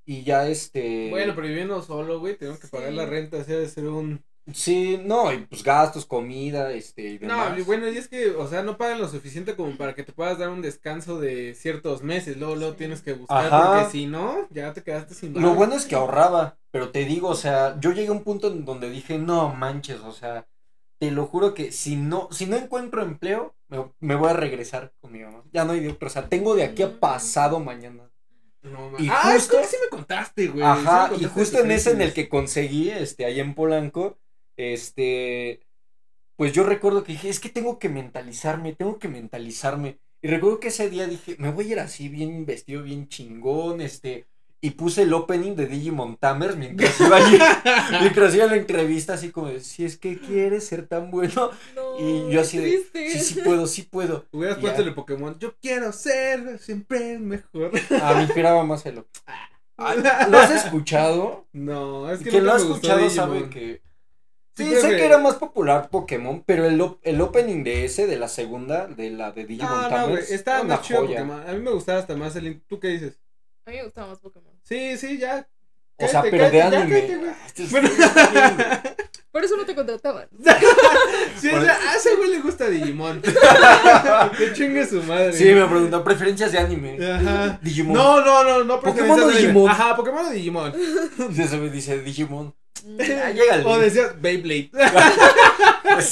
y ya este... Bueno, pero viviendo solo, güey, tengo que pagar la renta, así ha de ser un... Sí, no, y pues gastos, comida, este, y demás. No, bueno, y es que, o sea, no pagan lo suficiente como para que te puedas dar un descanso de ciertos meses, luego, luego tienes que buscar, Ajá. porque si no, ya te quedaste sin Lo bueno es que ahorraba, pero te digo, o sea, yo llegué a un punto en donde dije, no manches, o sea, te lo juro que si no, si no encuentro empleo, me, me voy a regresar con mi mamá. Ya no hay de otra, o sea, tengo de aquí a Mm. pasado mañana. No, Y ah, justo- es que sí me contaste, güey. sí Ajá, contaste y justo en ese en el que conseguí, este, ahí en Polanco, este, pues yo recuerdo que dije, es que tengo que mentalizarme, tengo que mentalizarme. Y recuerdo que ese día dije, me voy a ir así, bien vestido, bien chingón, este, y puse el opening de Digimon Tamers mientras iba allí, mientras iba a la entrevista, así como, de, si es que quieres ser tan bueno, No, y yo así de, sí, sí puedo, sí puedo. Hubieras puesto el Pokémon, yo quiero ser siempre el mejor. Ah, me inspiraba más el opening. Ah, ¿Lo has escuchado? No, es que Quien lo ha escuchado Digimon. sabe que Sí, Sí, sé que- que era más popular Pokémon, pero el, op- el opening de ese, de la segunda, de la de Digimon No, no, Tamers, güey, estaba más chido. Pokémon. A mí me gustaba hasta más el... in- ¿Tú qué dices? A mí me gustaba más Pokémon. Sí, sí, ya. O sea, pero de cállate, ya anime. cállate, güey. Ah, este es- Bueno. Por eso no te contrataban. Sí, o sea, a ese güey le gusta Digimon. que chingue su madre. Sí, me preguntan preferencias de anime. Ajá. Digimon. No, no, no, no. Pokémon o. Digimon. Ajá, Pokémon o Digimon. Eso me dice Digimon. Mm, Ah. O decías Beyblade.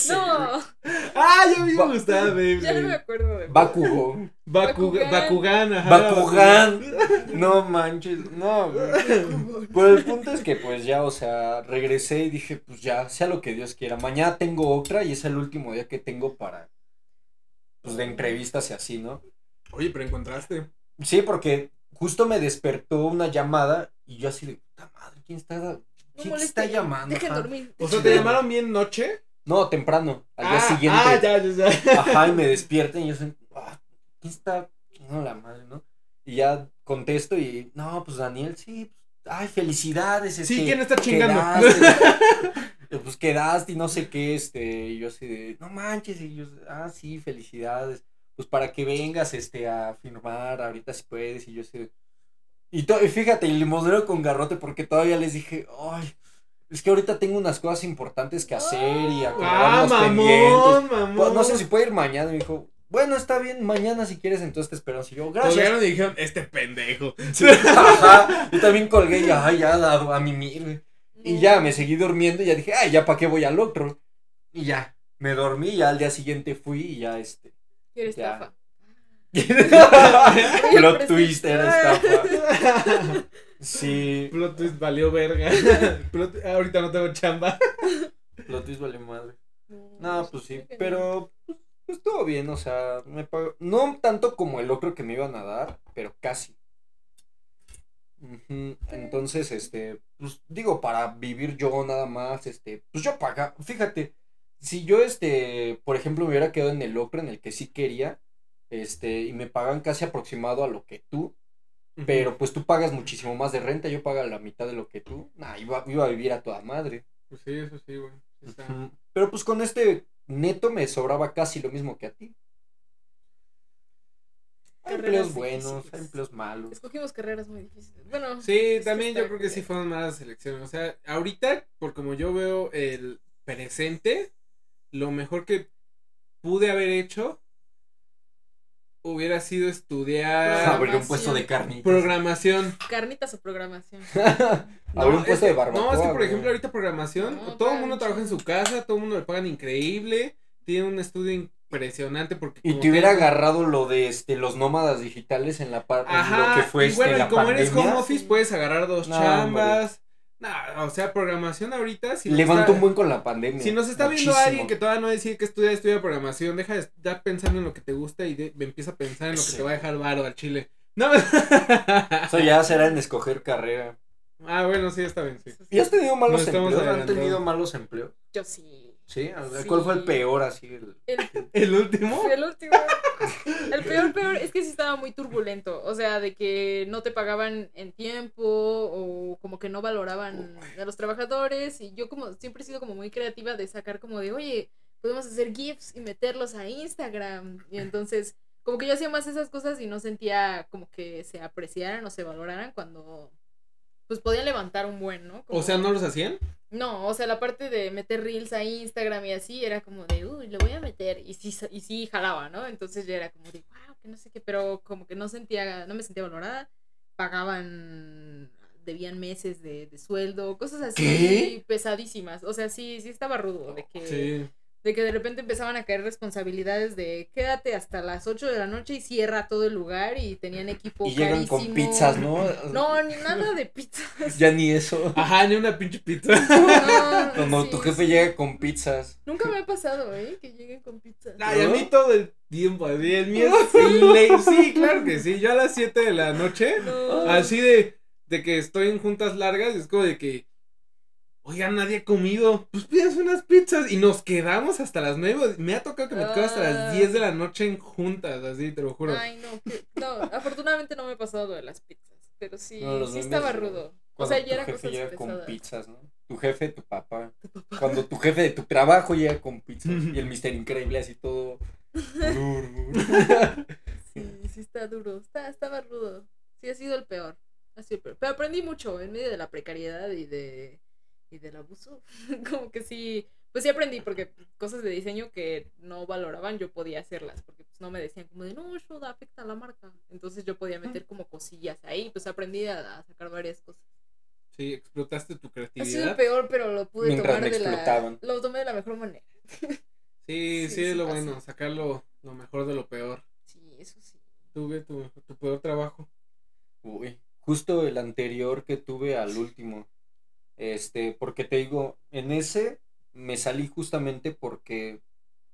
No, ah, ya me Ba- gustaba ya no me Beyblade. acuerdo de Bakugo. Bakugan. Bakugan. Bakugan, ajá. Bakugan. No manches, no. güey. Pero el punto es que pues ya, o sea, regresé y dije, pues ya, sea lo que Dios quiera. Mañana tengo otra y es el último día que tengo para, pues de entrevistas y así, ¿no? Oye, pero encontraste. Sí, porque justo me despertó una llamada y yo así de, puta madre, ¿quién está, No quién te está llamando? Dejen Ajá. dormir. O sea, ¿te llamaron bien noche? No, temprano, al día ah, siguiente. Ah, ya, ya, ya. Ajá, y me despierten y yo soy, ah, ¿quién está? No, la madre, ¿no? Y ya contesto y, no, pues Daniel, sí, pues, ay, felicidades. Sí, ¿quién está chingando? quedaste, pues quedaste y no sé qué, este, y yo así de, no manches, y yo, ah, sí, felicidades, pues para que vengas, este, a firmar, ahorita si puedes, y yo así de, y, to- y fíjate, el limonero con garrote, porque todavía les dije, ay, es que ahorita tengo unas cosas importantes que hacer y acomodar Ah, mamón, mamón. Pues, no sé si puede ir mañana. Me dijo, bueno, está bien, mañana si quieres, entonces te esperamos. Y yo, gracias. Colgaron y dijeron, este pendejo. Sí, ajá. Yo también colgué y, ay, ya, a, a mimir. Y ya me seguí durmiendo y ya dije, ay, ya, ¿para qué voy al otro? Y ya, me dormí y ya al día siguiente fui y ya, este. Quiero Ya. estafa. Plot twist era estafa. Sí, Plot twist valió verga. Plot- ahorita no tengo chamba. plot twist vale madre. No, No, pues sí, pero pues, estuvo bien, o sea, me pagó, no tanto como el otro que me iban a dar, pero casi. Entonces, este, pues digo, para vivir yo nada más, este, pues yo paga, fíjate, si yo, este, por ejemplo, me hubiera quedado en el ocre en el que sí quería, este, y me pagan casi aproximado a lo que tú, pero pues tú pagas muchísimo más de renta, yo pago la mitad de lo que tú, nah, iba, iba a vivir a toda madre. Pues sí, eso sí, güey. Sí. Pero pues con este neto me sobraba casi lo mismo que a ti. Hay empleos buenos, difíciles. hay empleos malos. Escogimos carreras muy difíciles. Bueno. Sí, también yo creo que sí bien. fueron malas elecciones. O sea, ahorita, por como yo veo el presente, lo mejor que pude haber hecho hubiera sido estudiar Abrir un puesto de carnitas. programación. Carnitas o programación. Abrir un es puesto de barbacoa. No, es que por güey. ejemplo ahorita programación, No, todo el mundo trabaja en su casa, todo el mundo le pagan increíble, tiene un estudio impresionante porque Y te hubiera agarrado lo de este los nómadas digitales en la parte Ajá, lo que fue y este, bueno, y la como eres pandemia. home office puedes agarrar dos No, chambas. Nah, o sea, programación ahorita si nos Levantó está- un buen con la pandemia. Si nos está viendo alguien que todavía no decide que estudia, estudia programación, deja de estar pensando en lo que te gusta y de- empieza a pensar en lo que te va a dejar varo al chile. No, Eso ya será en escoger carrera. ah, bueno, sí, está bien, sí. ¿Y has tenido malos empleos? ¿Han tenido malos empleos? Yo sí. ¿Sí? Sí. ¿Cuál fue el peor así? El... El, El último. el último. El peor, peor es que sí estaba muy turbulento. O sea, de que no te pagaban en tiempo o como que no valoraban a los trabajadores. Y yo, como siempre he sido como muy creativa de sacar como de, oye, podemos hacer GIFs y meterlos a Instagram. Y entonces, como que yo hacía más esas cosas y no sentía como que se apreciaran o se valoraran cuando. Pues podían levantar un buen, ¿no? Como- O sea, ¿no los hacían? No, o sea, la parte de meter reels a Instagram y así era como de, uy, lo voy a meter. Y sí, y sí jalaba, ¿no? Entonces ya era como de, wow, que no sé qué, pero como que no sentía, no me sentía valorada. Pagaban, debían meses de, de sueldo, cosas así ¿Qué? pesadísimas. O sea, sí, sí estaba rudo de que, Sí. De que de repente empezaban a caer responsabilidades de quédate hasta las 8 de la noche y cierra todo el lugar y tenían equipo Y llegan con carísimo. pizzas, ¿no? No, ni nada de pizzas. Ya ni eso. Ajá, ni una pinche pizza. No, Cuando sí, tu jefe llega con pizzas. Nunca me ha pasado, ¿eh? Que lleguen con pizza. Ay, a mí todo el tiempo, así, el mío es. Sí, claro que sí. Yo a las 7 de la noche, No. así de, de que estoy en juntas largas, es como de que, oigan, nadie ha comido, pues pidas unas pizzas y nos quedamos hasta las 9. Me ha tocado que me quedo hasta Ah. las 10 de la noche en juntas, así, te lo juro. Ay, no, que- no, afortunadamente no me ha pasado lo de las pizzas, pero sí, No, sí estaba rudo. O sea, ya era jefe cosas llega con pizzas, ¿no? Tu jefe, tu papá. Cuando tu jefe de tu trabajo llega con pizzas. y el mister increíble así todo. Sí, sí está duro, está, estaba rudo. Sí ha sido el peor, ha sido el peor. Pero aprendí mucho en medio de la precariedad y de y del abuso. Como que sí, pues sí aprendí porque cosas de diseño que no valoraban yo podía hacerlas porque pues no me decían como de no, eso da- afecta a la marca. Entonces yo podía meter como cosillas ahí, pues aprendí a, a sacar varias cosas. Sí, explotaste tu Ha sido creatividad. peor, pero lo pude tomar de la lo tomé de la mejor manera. Sí, sí, Sí, es sí lo pasa. bueno, sacar lo, lo mejor de lo peor. Sí, eso sí. Tuve tu, tu peor trabajo. Uy, justo el anterior que tuve al último. Este, porque te digo, en ese me salí justamente porque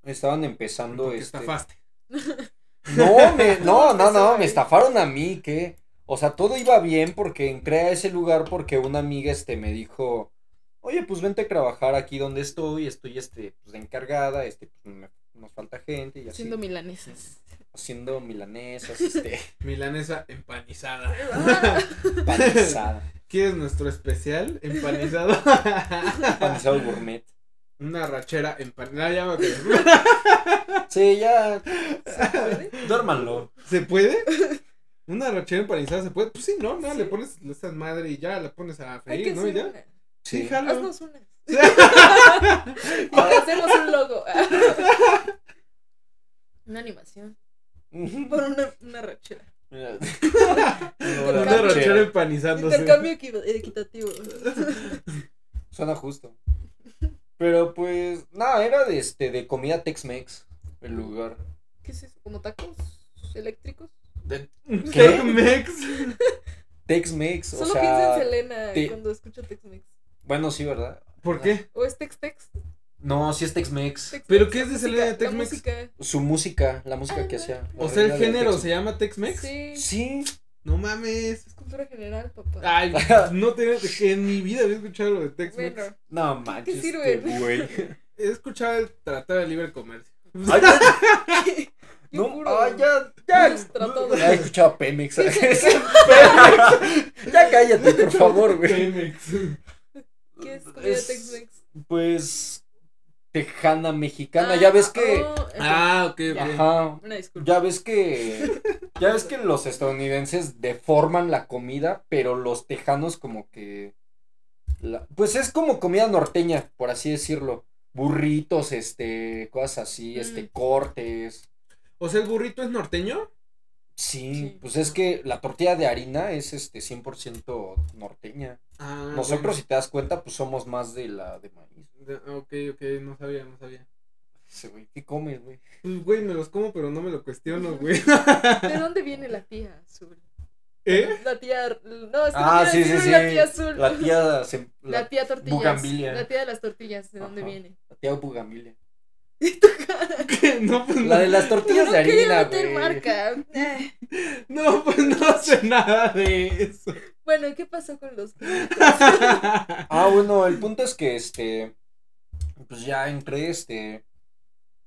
estaban empezando Porque este. estafaste. No, me, no, ¿Cómo no, me estafaron a mí, que, o sea, todo iba bien porque entré a ese lugar porque una amiga, este, me dijo, oye, pues vente a trabajar aquí donde estoy, estoy, este, pues de encargada, este, pues me- nos falta gente y así, Siendo milanesas. haciendo milanesas, este, Milanesa empanizada. panizada, ¿Quieres nuestro especial empanizado? panizado gourmet. Una rachera empanizada. Ya. Sí, ya, ¿Se puede? duérmanlo. ¿Se puede? ¿Una rachera empanizada se puede? Pues sí, no, no, Sí. le pones esa madre y ya la pones a freír, ¿no? Y hacer ya. una. Sí, Sí. jalo. Haznos unas. Hacemos un logo. una animación. Por una, una rachera. Mira. Rachera empanizándose. Intercambio equi- equitativo. Suena justo. Pero pues, nada, era de este, de comida Tex-Mex, el lugar. ¿Qué es eso? ¿Como tacos eléctricos? De- ¿Qué? Mex. Tex-Mex, o Solo pienso sea. en Selena te- cuando escucho Tex-Mex. Bueno, sí, ¿verdad? ¿Por qué? ¿O es Tex-Tex? No, sí es Tex-Mex. ¿Pero qué es de Selena de Tex-Mex? música. Su música, la música Ah, que hacía. O sea, el género se llama Tex-Mex. Sí. Sí, No mames. Es cultura general, papá. Ay, no tenía que en mi vida había escuchado lo de Tex-Mex. bueno, No manches, sirve? este güey. He escuchado el Tratado de Libre Comercio. Ay, ya- qué no, puro. ah, ya, ya. He escuchado a Pemex. Pemex. Ya cállate, por favor, güey. Pemex. ¿Qué es comida Es- Tex-Mex? Pues tejana mexicana, ya ves que oh. Ah, ok, ok. ajá, Una disculpa. ya ves que ya ves que los estadounidenses deforman la comida, pero los tejanos como que la- pues es como comida norteña, por así decirlo. Burritos, este, cosas así, este, Mm. cortes. O sea, el burrito es norteño. Sí, Sí. pues es que la tortilla de harina es este 100% norteña. Ah, Nosotros, bueno. si te das cuenta, pues somos más de la de maíz. De- Ok, ok, no sabía, no sabía. Ese güey, ¿qué comes, güey? Pues, güey, me los como, pero no me lo cuestiono, güey. ¿De dónde viene la tía azul? ¿Eh? La tía. No, es que Ah, no sí, sí, sí. la tía azul. La tía, se- La la, tía tortillas. Bugambilia. La tía de las tortillas, ¿de dónde viene? la tía Bugambilia. No, pues La de las tortillas no de harina, meter güey. marca. No, pues no sé nada de eso. Bueno, ¿y qué pasó con los Ah, bueno, el punto es que este, pues ya entré, este,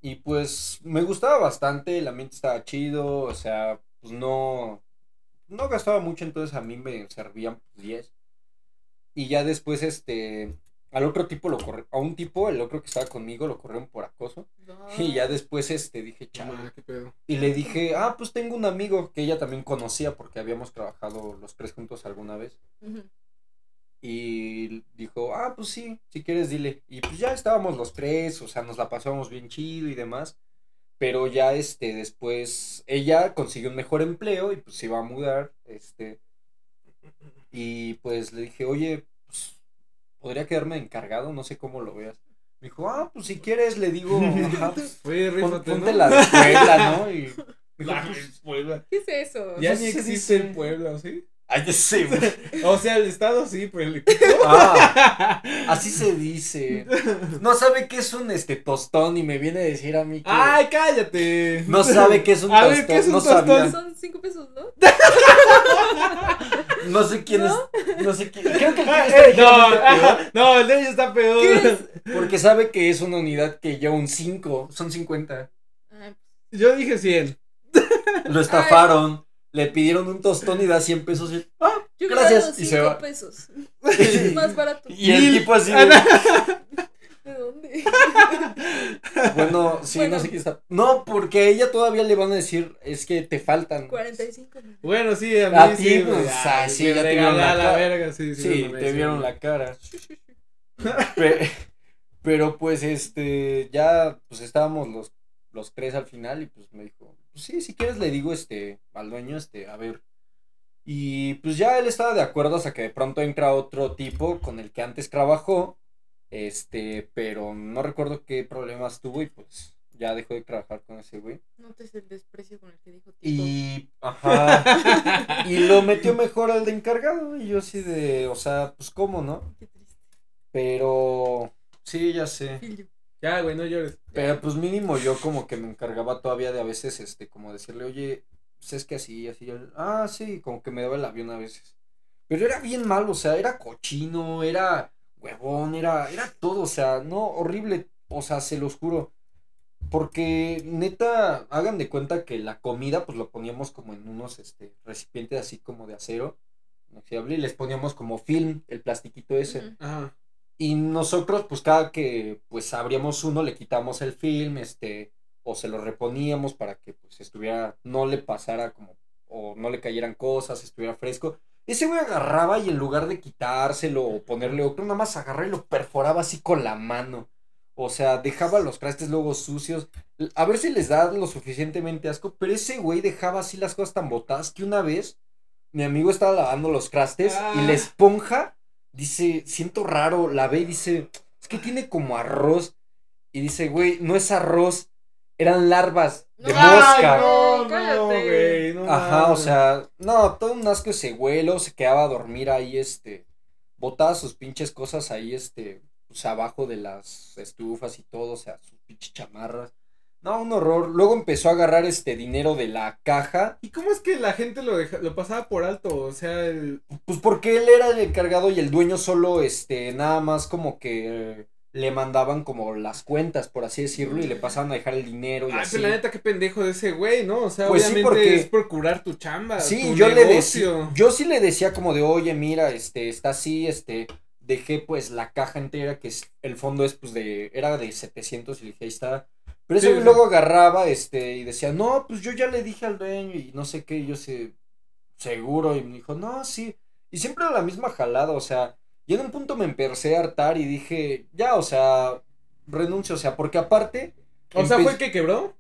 y pues me gustaba bastante, el ambiente estaba chido, o sea, pues no, no gastaba mucho, entonces a mí me servían pues, 10. Y ya después, este, al otro tipo lo corrieron, a un tipo, el otro que estaba conmigo, lo corrieron por acoso. Y ya después, este, dije, chale. Chama, qué pedo. Y le dije, ah, pues tengo un amigo que ella también conocía porque habíamos trabajado los tres juntos alguna vez. Y dijo, ah, pues sí, si quieres dile. Y pues ya estábamos los tres, o sea, nos la pasábamos bien chido y demás. Pero ya, este, después, ella consiguió un mejor empleo y pues se iba a mudar, este. Y pues le dije, oye, ¿podría quedarme encargado? No sé cómo lo veas. Me dijo, ah, pues si quieres, le digo, ajá, pues, Oye, pon- rífate, ponte ¿no? la de Puebla, ¿no? Y me dijo, La pues. ¿Qué es eso? Ya Pues ni existe el Puebla, ¿o sí? Ay, güey. O sea, el estado sí, pero el Ah, así se dice. No sabe qué es un este tostón y me viene a decir a mí que ¡Ay, cállate! no sabe qué es un A tostón. ver, ¿qué es un no tostón? sabía. Son cinco pesos, ¿no? No sé quién es. No sé quién. Creo que el Ah, está eh, no, peor, no, el de ella está peor. ¿Qué es? Porque sabe que es una unidad que lleva un 5. Son 50. Ay, Yo dije 100. Lo estafaron. Le pidieron un tostón y da 100 pesos. Y, ah, yo Gracias, y se cinco va. pesos. y, Más barato. y el tipo así. Ah, de- ¿De dónde? Bueno, sí, Bueno. no sé qué está. No, porque a ella todavía le van a decir, es que te faltan. 45. ¿no? Bueno, sí, a mí A ti, sí. pues, güey, ah, ay, sí, me ya te vieron la a la cara. verga, sí, sí. Sí, no me te vieron la cara. Pe- Pero pues este, ya pues estábamos los, los tres al final y pues me dijo, sí, si quieres le digo este al dueño, este, a ver. Y pues ya él estaba de acuerdo hasta que de pronto entra otro tipo con el que antes trabajó, este, pero no recuerdo qué problemas tuvo y pues ya dejó de trabajar con ese güey. Notes el desprecio con el que dijo tipo. Y, ajá, y lo metió mejor al de encargado y yo así de, o sea, pues cómo, ¿no? Qué triste. Pero sí, ya sé. Ya, güey, no llores. Pero pues mínimo yo como que me encargaba todavía de a veces, este, como decirle, oye, pues es que así, así, él, ah, sí, como que me daba el avión a veces. Pero era bien malo, o sea, era cochino, era huevón, era, era todo, o sea, no, horrible, o sea, se los juro. Porque neta, hagan de cuenta que la comida, pues lo poníamos como en unos, este, recipientes así como de acero, inoxidable, y les poníamos como film, el plastiquito ese. Ajá. Y nosotros, pues cada que pues abríamos uno, le quitamos el film, este, o se lo reponíamos para que pues estuviera, no le pasara como, o no le cayeran cosas, estuviera fresco. Ese güey agarraba y en lugar de quitárselo o ponerle otro, nada más agarraba y lo perforaba así con la mano. O sea, dejaba los trastes luego sucios. A ver si les da lo suficientemente asco, pero ese güey dejaba así las cosas tan botadas que una vez mi amigo estaba lavando los trastes y Ah. la esponja dice, siento raro, la ve y dice, es que tiene como arroz. Y dice, güey, no es arroz, eran larvas de No. mosca. Ay, no, no, güey, no Ajá, o sea, no, todo un asco ese güey, luego se quedaba a dormir ahí, este, botaba sus pinches cosas ahí, este, pues abajo de las estufas y todo, o sea, sus pinches chamarras. No, un horror. Luego empezó a agarrar este dinero de la caja. ¿Y cómo es que la gente lo, deja- lo pasaba por alto? O sea, el... Pues porque él era el encargado y el dueño solo, este, nada más como que le mandaban como las cuentas, por así decirlo, y le pasaban a dejar el dinero y Ay, así. pero la neta, qué pendejo de ese güey, ¿no? O sea, Pues sí, obviamente porque- es procurar tu chamba. Sí, tu yo le decía, yo sí le decía como de, oye, mira, este, está así, este, dejé pues la caja entera, que es, el fondo es pues de, era de 700 y le dije, ahí está. Pero ese Sí, güey sí. luego agarraba, este, y decía, no, pues yo ya le dije al dueño y no sé qué, y yo sé, seguro, y me dijo, no, sí, y siempre era la misma jalada, o sea, y en un punto me empecé a hartar y dije, ya, o sea, renuncio, o sea, porque aparte... O sea, ¿fue que quebró?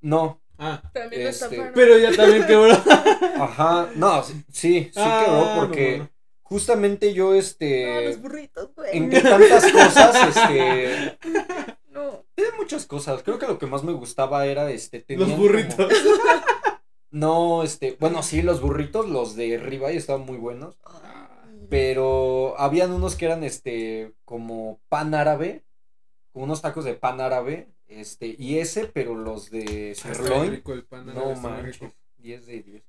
No, Ah, También lo Este, estafaron. pero ya también quebró. ajá, no, sí, sí, Ah, quebró no, porque... Justamente yo, Ah, este, los burritos, güey. entre tantas cosas, este, No. tiene muchas cosas. Creo que lo que más me gustaba era, este, tenían Los como- burritos. No, este, bueno, sí, los burritos, los de Ribeye estaban muy buenos, pero habían unos que eran, este, como pan árabe, como unos tacos de pan árabe, este, y ese, pero los de muy sirloin, no manches, rico. 10 de 10.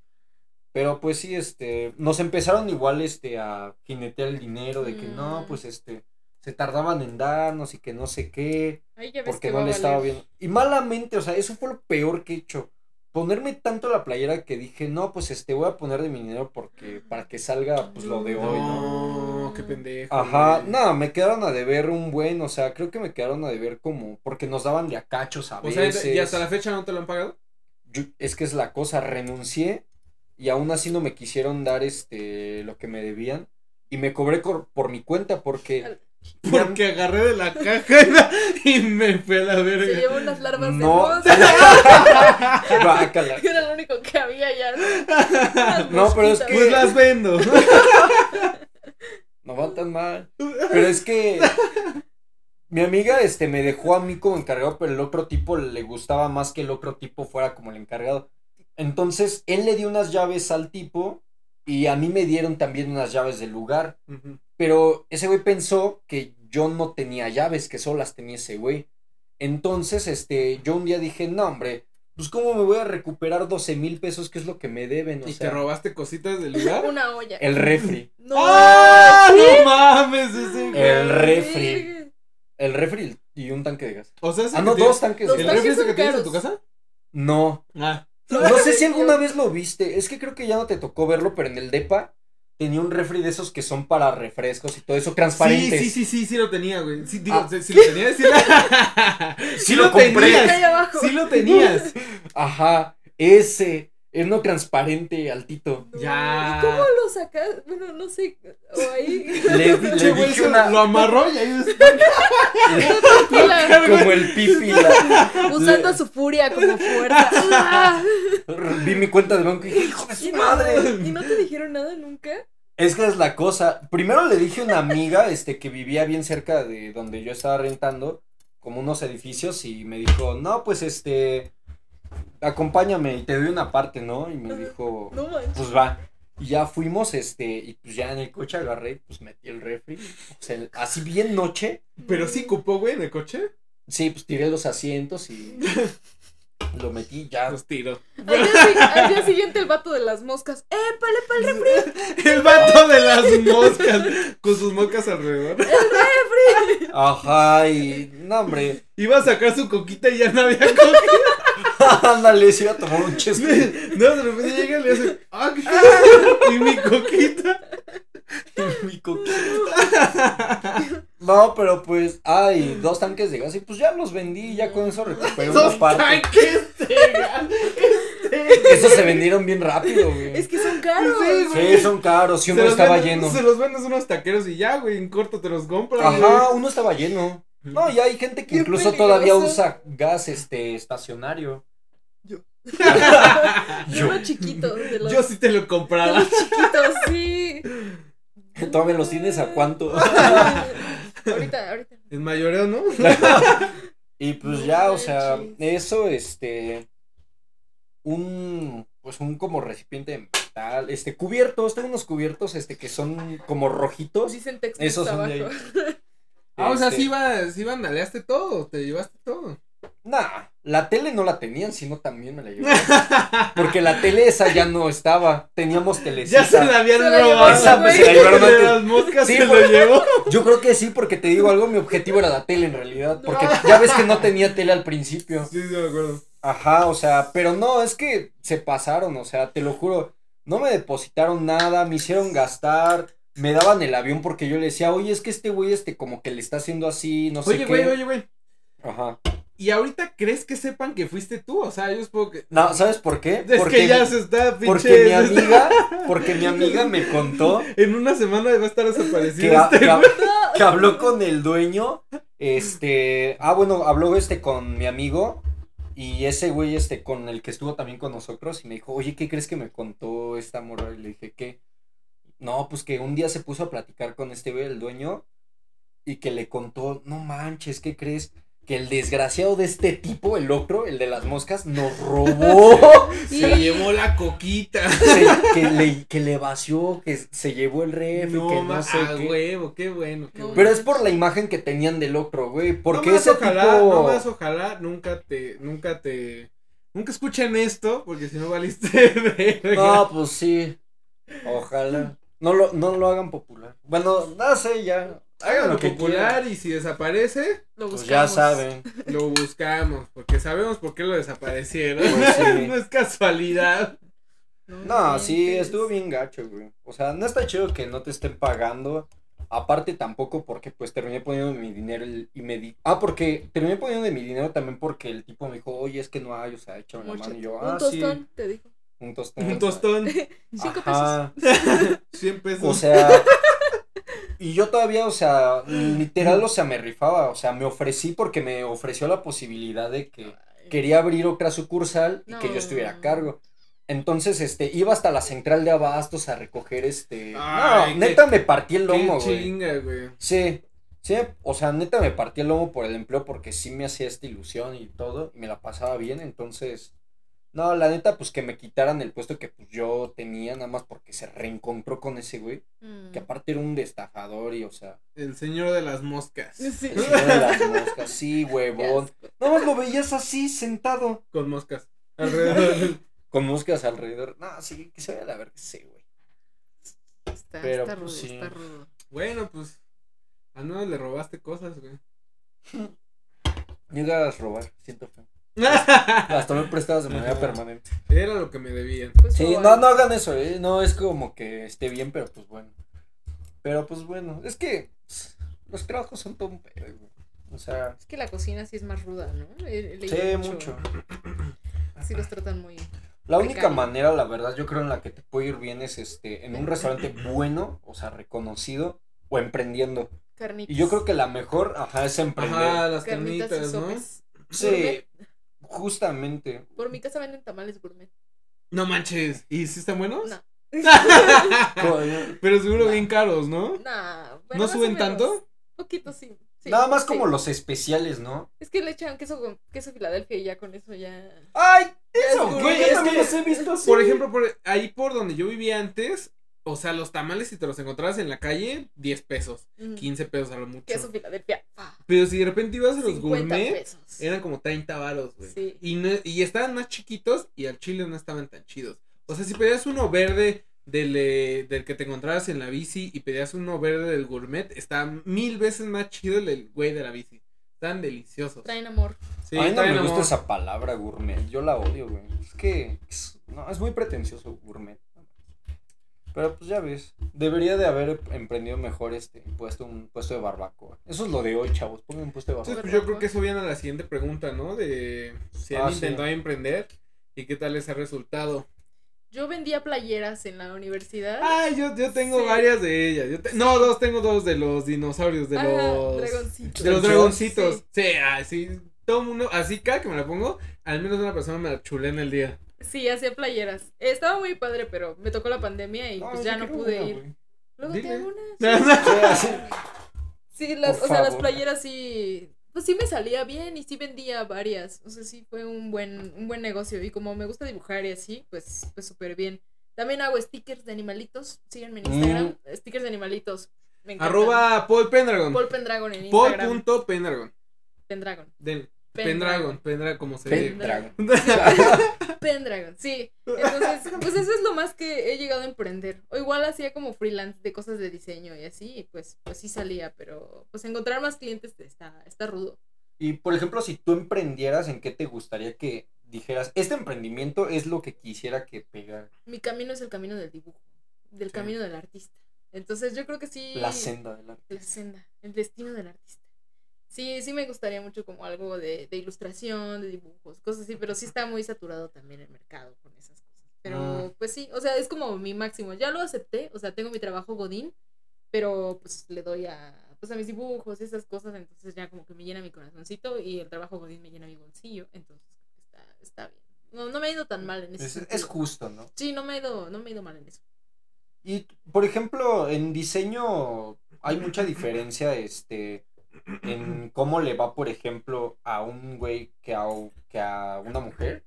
Pero pues sí, este, nos empezaron igual, este, a jinetear el dinero de que no, Mm. pues este, se tardaban en darnos y que no sé qué, Ahí ya ves porque que no le estaba bien. Y malamente, o sea, eso fue lo peor que he hecho. Ponerme tanto la playera que dije, no, pues este, voy a poner de mi dinero porque, para que salga, pues lo de hoy, ¿no? No, qué pendejo. Ajá, no, me quedaron a deber un buen, o sea, creo que me quedaron a deber como, porque nos daban de a cachos a O sea, veces. ¿y hasta la fecha no te lo han pagado? Yo- es que es la cosa, renuncié y aún así no me quisieron dar este lo que me debían y me cobré por mi cuenta porque Porque agarré de la caja y me fue a la Se verga. llevó unas larvas no de mosca. Guácala. Era lo único que había ya. No, pero es mosquitas. Pues las vendo. no va tan mal pero es que mi amiga este me dejó a mí como encargado pero el otro tipo le gustaba más que el otro tipo fuera como el encargado entonces él le dio unas llaves al tipo y a mí me dieron también unas llaves del lugar Ujú. Pero ese güey pensó que yo no tenía llaves, que solo las tenía ese güey. Entonces, este, yo un día dije, no, hombre, pues cómo me voy a recuperar 12 mil pesos, que es lo que me deben, o ¿Y sea, te robaste cositas del lugar? Una olla. el refri, No. ¡Ah! ¡No mames! Ese güey. El refri. El refri y un tanque de gas. O sea, ese Ah, no, dos tanques de ¿El gas. tanques refri ese son que tienes en tu casa? No, Ah. no sé si alguna vez lo viste, es que creo que ya no te tocó verlo, pero en el DEPA tenía un refri de esos que son para refrescos y todo eso, transparentes. Sí, sí, sí, sí, sí lo tenía, güey. Sí, digo, Ah. sí, sí lo tenía. Sí, la- Sí lo compré. tenías. Ahí abajo. Sí lo tenías. Ajá, ese, es no transparente, altito. No, Ya. ¿y ¿Cómo lo sacas? Bueno, no sé. O ahí. Le, le dije una... lo amarró y ahí está. Como el pipi. la- usando su furia como fuerza. Vi mi cuenta de banco y dije, hijo de ¿Y su no, madre. ¿Y no te dijeron nada nunca? Es que es la cosa. Primero le dije a una amiga, este, que vivía bien cerca de donde yo estaba rentando, como unos edificios, y me dijo, no, pues este, acompáñame y te doy una parte, ¿no? Y me dijo, No manches. pues va. Y ya fuimos, este, y pues ya en el coche agarré, pues metí el refri. O sea, así bien noche. Pero sí cupó, güey, en el coche. Sí, pues tiré los asientos y lo metí ya. Los tiro. Al día, si- al día siguiente el vato de las moscas. ¡Eh, pale, pale, el refri! El vato de las moscas. Con sus moscas alrededor. Ajá, y no, hombre. Iba a sacar su coquita y ya no había coquita. Ándale, se iba a tomar un chesco. No, de repente llega y le hace. ¡Ah, qué! Y mi coquita. Mi coquita. No, pero pues, ay, dos tanques de gas y pues ya los vendí ya con eso recuperé una Dos parte. tanques de gas. Esos se vendieron bien rápido, güey. Es que son caros. Sí, güey. Sí, son caros, si Se uno los estaba lleno. Se los vendes unos taqueros y ya, güey. En corto te los compran. Ajá, uno estaba lleno. No, y hay gente que Qué incluso todavía peligroso. usa gas este estacionario. Yo. Yo. Uno chiquito. De los, Yo sí te lo de compraba. los chiquitos, sí. Todavía los tienes a cuánto. ahorita, ahorita. En mayoreo, ¿no? Y pues No ya, o sea, eso, este, un, pues un como recipiente de metal, este, cubiertos, tengo unos cubiertos, este, que son como rojitos. Dicen textos Esos son de abajo. Ah, o sea, Este, sí, iba, sí vandaleaste todo. Te llevaste todo. Nah, la tele no la tenían, sino también me la llevaron. Porque la tele esa ya no estaba. Teníamos telecita. Ya se la habían robado. Esa, pues, se la llevaron De antes. las moscas Sí, se lo llevó. Yo creo que sí, porque te digo algo, mi objetivo era la tele en realidad. Porque ya ves que no tenía tele al principio. Sí, sí, me acuerdo. Ajá, o sea, pero no, es que se pasaron, o sea, te lo juro. No me depositaron nada, me hicieron gastar, me daban el avión porque yo le decía, oye, es que este güey, este, como que le está haciendo así, no sé Oye, qué. güey, oye, güey. Ajá. ¿Y ahorita crees que sepan que fuiste tú? O sea, yo supongo que. No, ¿sabes por qué? Es porque que ya se está pinche. porque mi amiga, porque mi amiga me contó En una semana va a estar desaparecido este que habló con el dueño, este, ah, bueno, habló este con mi amigo y ese güey, este, con el que estuvo también con nosotros y me dijo, oye, ¿qué crees que me contó esta morra? Y le dije, ¿qué? No, pues que un día se puso a platicar con este güey, el dueño, y que le contó, no manches, ¿qué crees? Que el desgraciado de este tipo, el otro, el de las moscas, nos robó. Se llevó la coquita. Se- que, le, que le vació, que se llevó el ref, y que No, no sé a qué. huevo, qué bueno. Qué No, bueno. Pero es por la imagen que tenían del otro, güey. Porque no más ese ojalá, tipo. no más ojalá nunca te, nunca te, nunca escuchen esto, porque si no valiste verga. No, pues sí. Ojalá. No lo, no lo hagan popular. Bueno, no sé, ya. Hagan Háganlo popular quieran. y si desaparece, Lo Pues ya buscamos. saben. lo buscamos, porque sabemos por qué lo desaparecieron. Pues sí. no es casualidad. No, sí, inventes. estuvo bien gacho, güey. O sea, no está chido que no te estén pagando. Aparte tampoco porque pues terminé poniendo mi dinero y me di... Ah, porque terminé poniendo de mi dinero también porque el tipo me dijo, oye, es que no hay, o sea, échame la mano. Y yo, Un ah, tostón, te dijo. sí. Un tostón. Un tostón, Cinco Ajá. 100 pesos. O sea, y yo todavía, o sea, literal, o sea, me rifaba, o sea, me ofrecí porque me ofreció la posibilidad de que quería abrir otra sucursal y que yo estuviera a cargo. Entonces, este, iba hasta la central de abastos a recoger este. Ay, no, qué- neta me partí el Qué lomo, güey. chinga, güey. Sí, sí, o sea, neta me partí el lomo por el empleo porque sí me hacía esta ilusión y todo, y me la pasaba bien, entonces. No, la neta, pues que me quitaran el puesto que pues yo tenía, nada más porque se reencontró con ese güey Mm. que aparte era un destafador y, o sea, El señor de las moscas. Sí. el señor de las moscas, sí, huevón. Nada más lo veías así, sentado, Con moscas. Alrededor. con moscas alrededor. No, sí, que se vaya a la verga, sí, güey. Está, Pero, está pues, rudo, sí. está rudo. bueno, pues. Al menos le robaste cosas, güey. Llegas a robar, siento feo. Hasta me prestabas de manera permanente. Era lo que me debían. Pues, Sí, no, no hagan eso, eh. No es como que esté bien, pero pues bueno. Pero pues bueno, es que los trabajos son todo un pedo, güey. O sea, Es que la cocina sí es más ruda, ¿no? He leído sí, mucho. Sí los tratan muy... La única manera, la verdad, yo creo en la que te puede ir bien es este, en un restaurante bueno, o sea, reconocido, o emprendiendo. Carnitas. Y yo creo que la mejor, ajá, es emprender. Ajá, las Carnitas carnitas, ¿no? sopes. Sí. Justamente. Por mi casa venden tamales gourmet. No manches. ¿Y si están buenos? No. Pero seguro No. bien caros, ¿no? Nah, bueno, ¿No suben tanto? Poquito sí. sí, Nada más sí. como los especiales, ¿no? Es que le echan queso, con- queso Filadelfia y ya con eso ya... ¡Ay! es Eso, güey, es que- los he visto así. Por ejemplo, por ahí por donde yo vivía antes, o sea, los tamales si te los encontrabas en la calle, 10 pesos, mm, 15 pesos a lo mucho. Queso Filadelfia. ah, Pero si de repente ibas a los 50 gourmet, pesos. eran como 30 varos, güey. Sí. Y, no- y estaban más chiquitos y al chile no estaban tan chidos. O sea, si pedías uno verde del, eh, del que te encontrabas en la bici y pedías uno verde del gourmet, está mil veces más chido el del güey de la bici. Están deliciosos. Traen amor. Sí, a mí no me gusta esa palabra gourmet, yo la odio, güey. Es que, es- no, es muy pretencioso gourmet. Pero pues ya ves, debería de haber emprendido mejor este puesto un puesto de barbacoa. Eso es lo de hoy, chavos, pongan un puesto de Entonces, barbacoa. pues yo creo que eso viene a la siguiente pregunta, ¿no? De si han Ah, sí. intentado emprender y qué tal les ha resultado. Yo vendía playeras en la universidad. Ay, yo, yo tengo Sí. varias de ellas. Yo te- No, dos, tengo dos de los dinosaurios, de Ajá, los... dragoncitos. De los dragoncitos. Sí. Sí, así. Todo mundo, así cada que me la pongo, al menos una persona me la chulea en el día. Sí, hacía playeras. Estaba muy padre, pero me tocó la pandemia y No, pues ya no pude una, ir. Luego te hago una. Sí, las, o sea, las playeras sí, pues sí me salía bien y sí vendía varias. O sea, sí fue un buen, un buen negocio. Y como me gusta dibujar y así, pues, pues súper bien. También hago stickers de animalitos. Síganme en Instagram. Stickers de animalitos. Me. Arroba Paul Pendragon. Paul Pendragon en Paul Instagram. punto Pendragon. Pendragon. Den. Pendragon, Pendragon, como se Pendragon. Pendragon, sí. Entonces, pues eso es lo más que he llegado a emprender. O igual hacía como freelance de cosas de diseño y así, y pues, pues sí salía, pero pues encontrar más clientes está, está rudo. Y por ejemplo, si tú emprendieras, ¿en qué te gustaría que dijeras, este emprendimiento es lo que quisiera que pegara? Mi camino es el camino del dibujo, del Sí. camino del artista. Entonces yo creo que sí. La senda del arte. La senda, el destino del artista. Sí, sí me gustaría mucho como algo de, de ilustración, de dibujos, cosas así, pero sí está muy saturado también el mercado con esas cosas. Pero Mm. pues sí, o sea, es como mi máximo. Ya lo acepté, o sea, tengo mi trabajo Godín, pero pues le doy a, pues, a mis dibujos y esas cosas, entonces ya como que me llena mi corazoncito y el trabajo Godín me llena mi bolsillo, entonces está, está bien. No, no me ha ido tan mal en ese Es, sentido. es justo, ¿no? Sí, no me ha ido, no me ha ido mal en eso. Y, por ejemplo, en diseño hay mucha diferencia, este, en cómo le va, por ejemplo, a un güey que a, que a una mujer.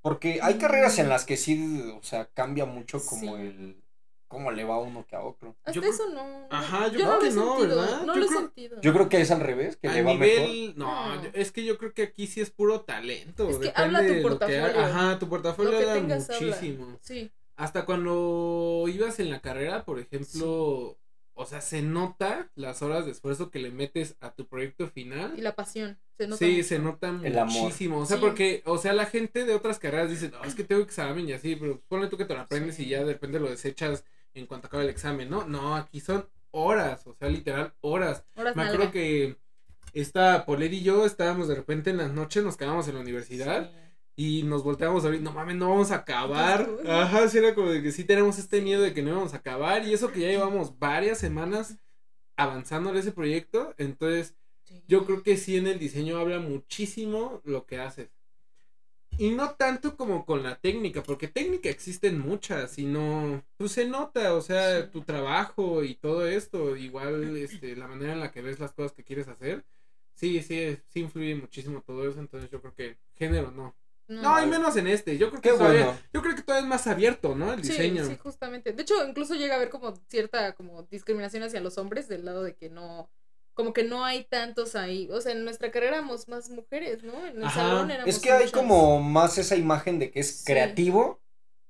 Porque hay carreras en las que sí, o sea, cambia mucho como Sí. el, cómo le va a uno que a otro. Hasta Yo creo- eso no. no- Ajá, yo no creo lo que he no, ¿verdad? No Yo lo he creo- sentido. Yo creo que es al revés, que A le va mejor. nivel, no, No. yo- es que yo creo que aquí sí es puro talento. Es que depende habla tu de lo que portafolio. Ajá, tu portafolio habla. muchísimo. Sí. Hasta cuando ibas en la carrera, por ejemplo, o sea, se nota las horas de esfuerzo que le metes a tu proyecto final. Y la pasión. Se nota Sí, mucho. se nota El amor. muchísimo. O sea, Sí. porque, o sea, la gente de otras carreras dice, no, es que tengo examen y así, pero ponle tú que te lo aprendes Sí. y ya de repente lo desechas en cuanto acabe el examen, ¿no? No, aquí son horas, o sea, literal, horas. Horas Me nalga. acuerdo que esta Poler y yo estábamos de repente en las noches, nos quedábamos en la universidad Sí. Y nos volteamos a ver, no mames, no vamos a acabar. Ajá, sí era como de que sí tenemos este miedo de que no íbamos a acabar y eso que ya llevamos varias semanas avanzando en ese proyecto, entonces Sí. yo creo que sí en el diseño habla muchísimo lo que haces. Y no tanto como con la técnica, porque técnica existen muchas, sino pues se nota, o sea, Sí. tu trabajo y todo esto, igual este la manera en la que ves las cosas que quieres hacer. Sí, sí, sí influye muchísimo todo eso, entonces yo creo que género no. No, y menos en este. Yo creo que Qué todavía, bueno. yo creo que todavía es más abierto, ¿no? El Sí, diseño. sí, justamente. De hecho, incluso llega a haber como cierta como discriminación hacia los hombres del lado de que no, como que no hay tantos ahí. O sea, en nuestra carrera éramos más mujeres, ¿no? En el Ajá. salón éramos Es que hay muchas. como más esa imagen de que es Sí. creativo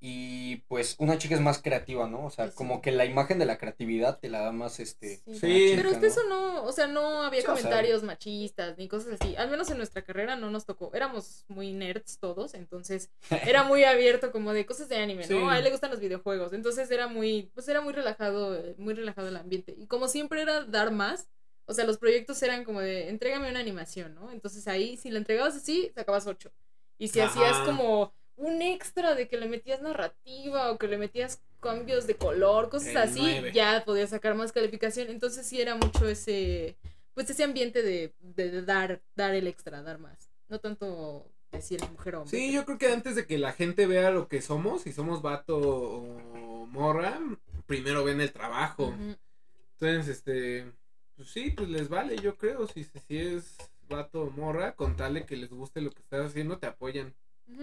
y pues una chica es más creativa, ¿no? O sea, Sí, sí. como que la imagen de la creatividad te la da más este. Sí. una Sí. chica, Pero hasta ¿no? eso no, o sea, no había Sí, o sea- comentarios machistas ni cosas así. Al menos en nuestra carrera no nos tocó. Éramos muy nerds todos, entonces era muy abierto como de cosas de anime, ¿no? A él le gustan los videojuegos. Entonces era muy, pues era muy relajado, eh, muy relajado el ambiente. Y como siempre era dar más, o sea, los proyectos eran como de, entrégame una animación, ¿no? Entonces ahí, si la entregabas así, sacabas ocho. Y si Ajá. hacías como un extra de que le metías narrativa o que le metías cambios de color, cosas El así, ya podías sacar más calificación. Entonces sí era mucho ese, pues ese ambiente de, de- de dar, dar el extra, dar más. No tanto decir mujer o hombre. Sí, yo creo que antes de que la gente vea lo que somos, si somos vato o morra, primero ven el trabajo. Entonces, este, pues sí, pues les vale, yo creo. Si, si es vato o morra, con tal de que les guste lo que estás haciendo, te apoyan.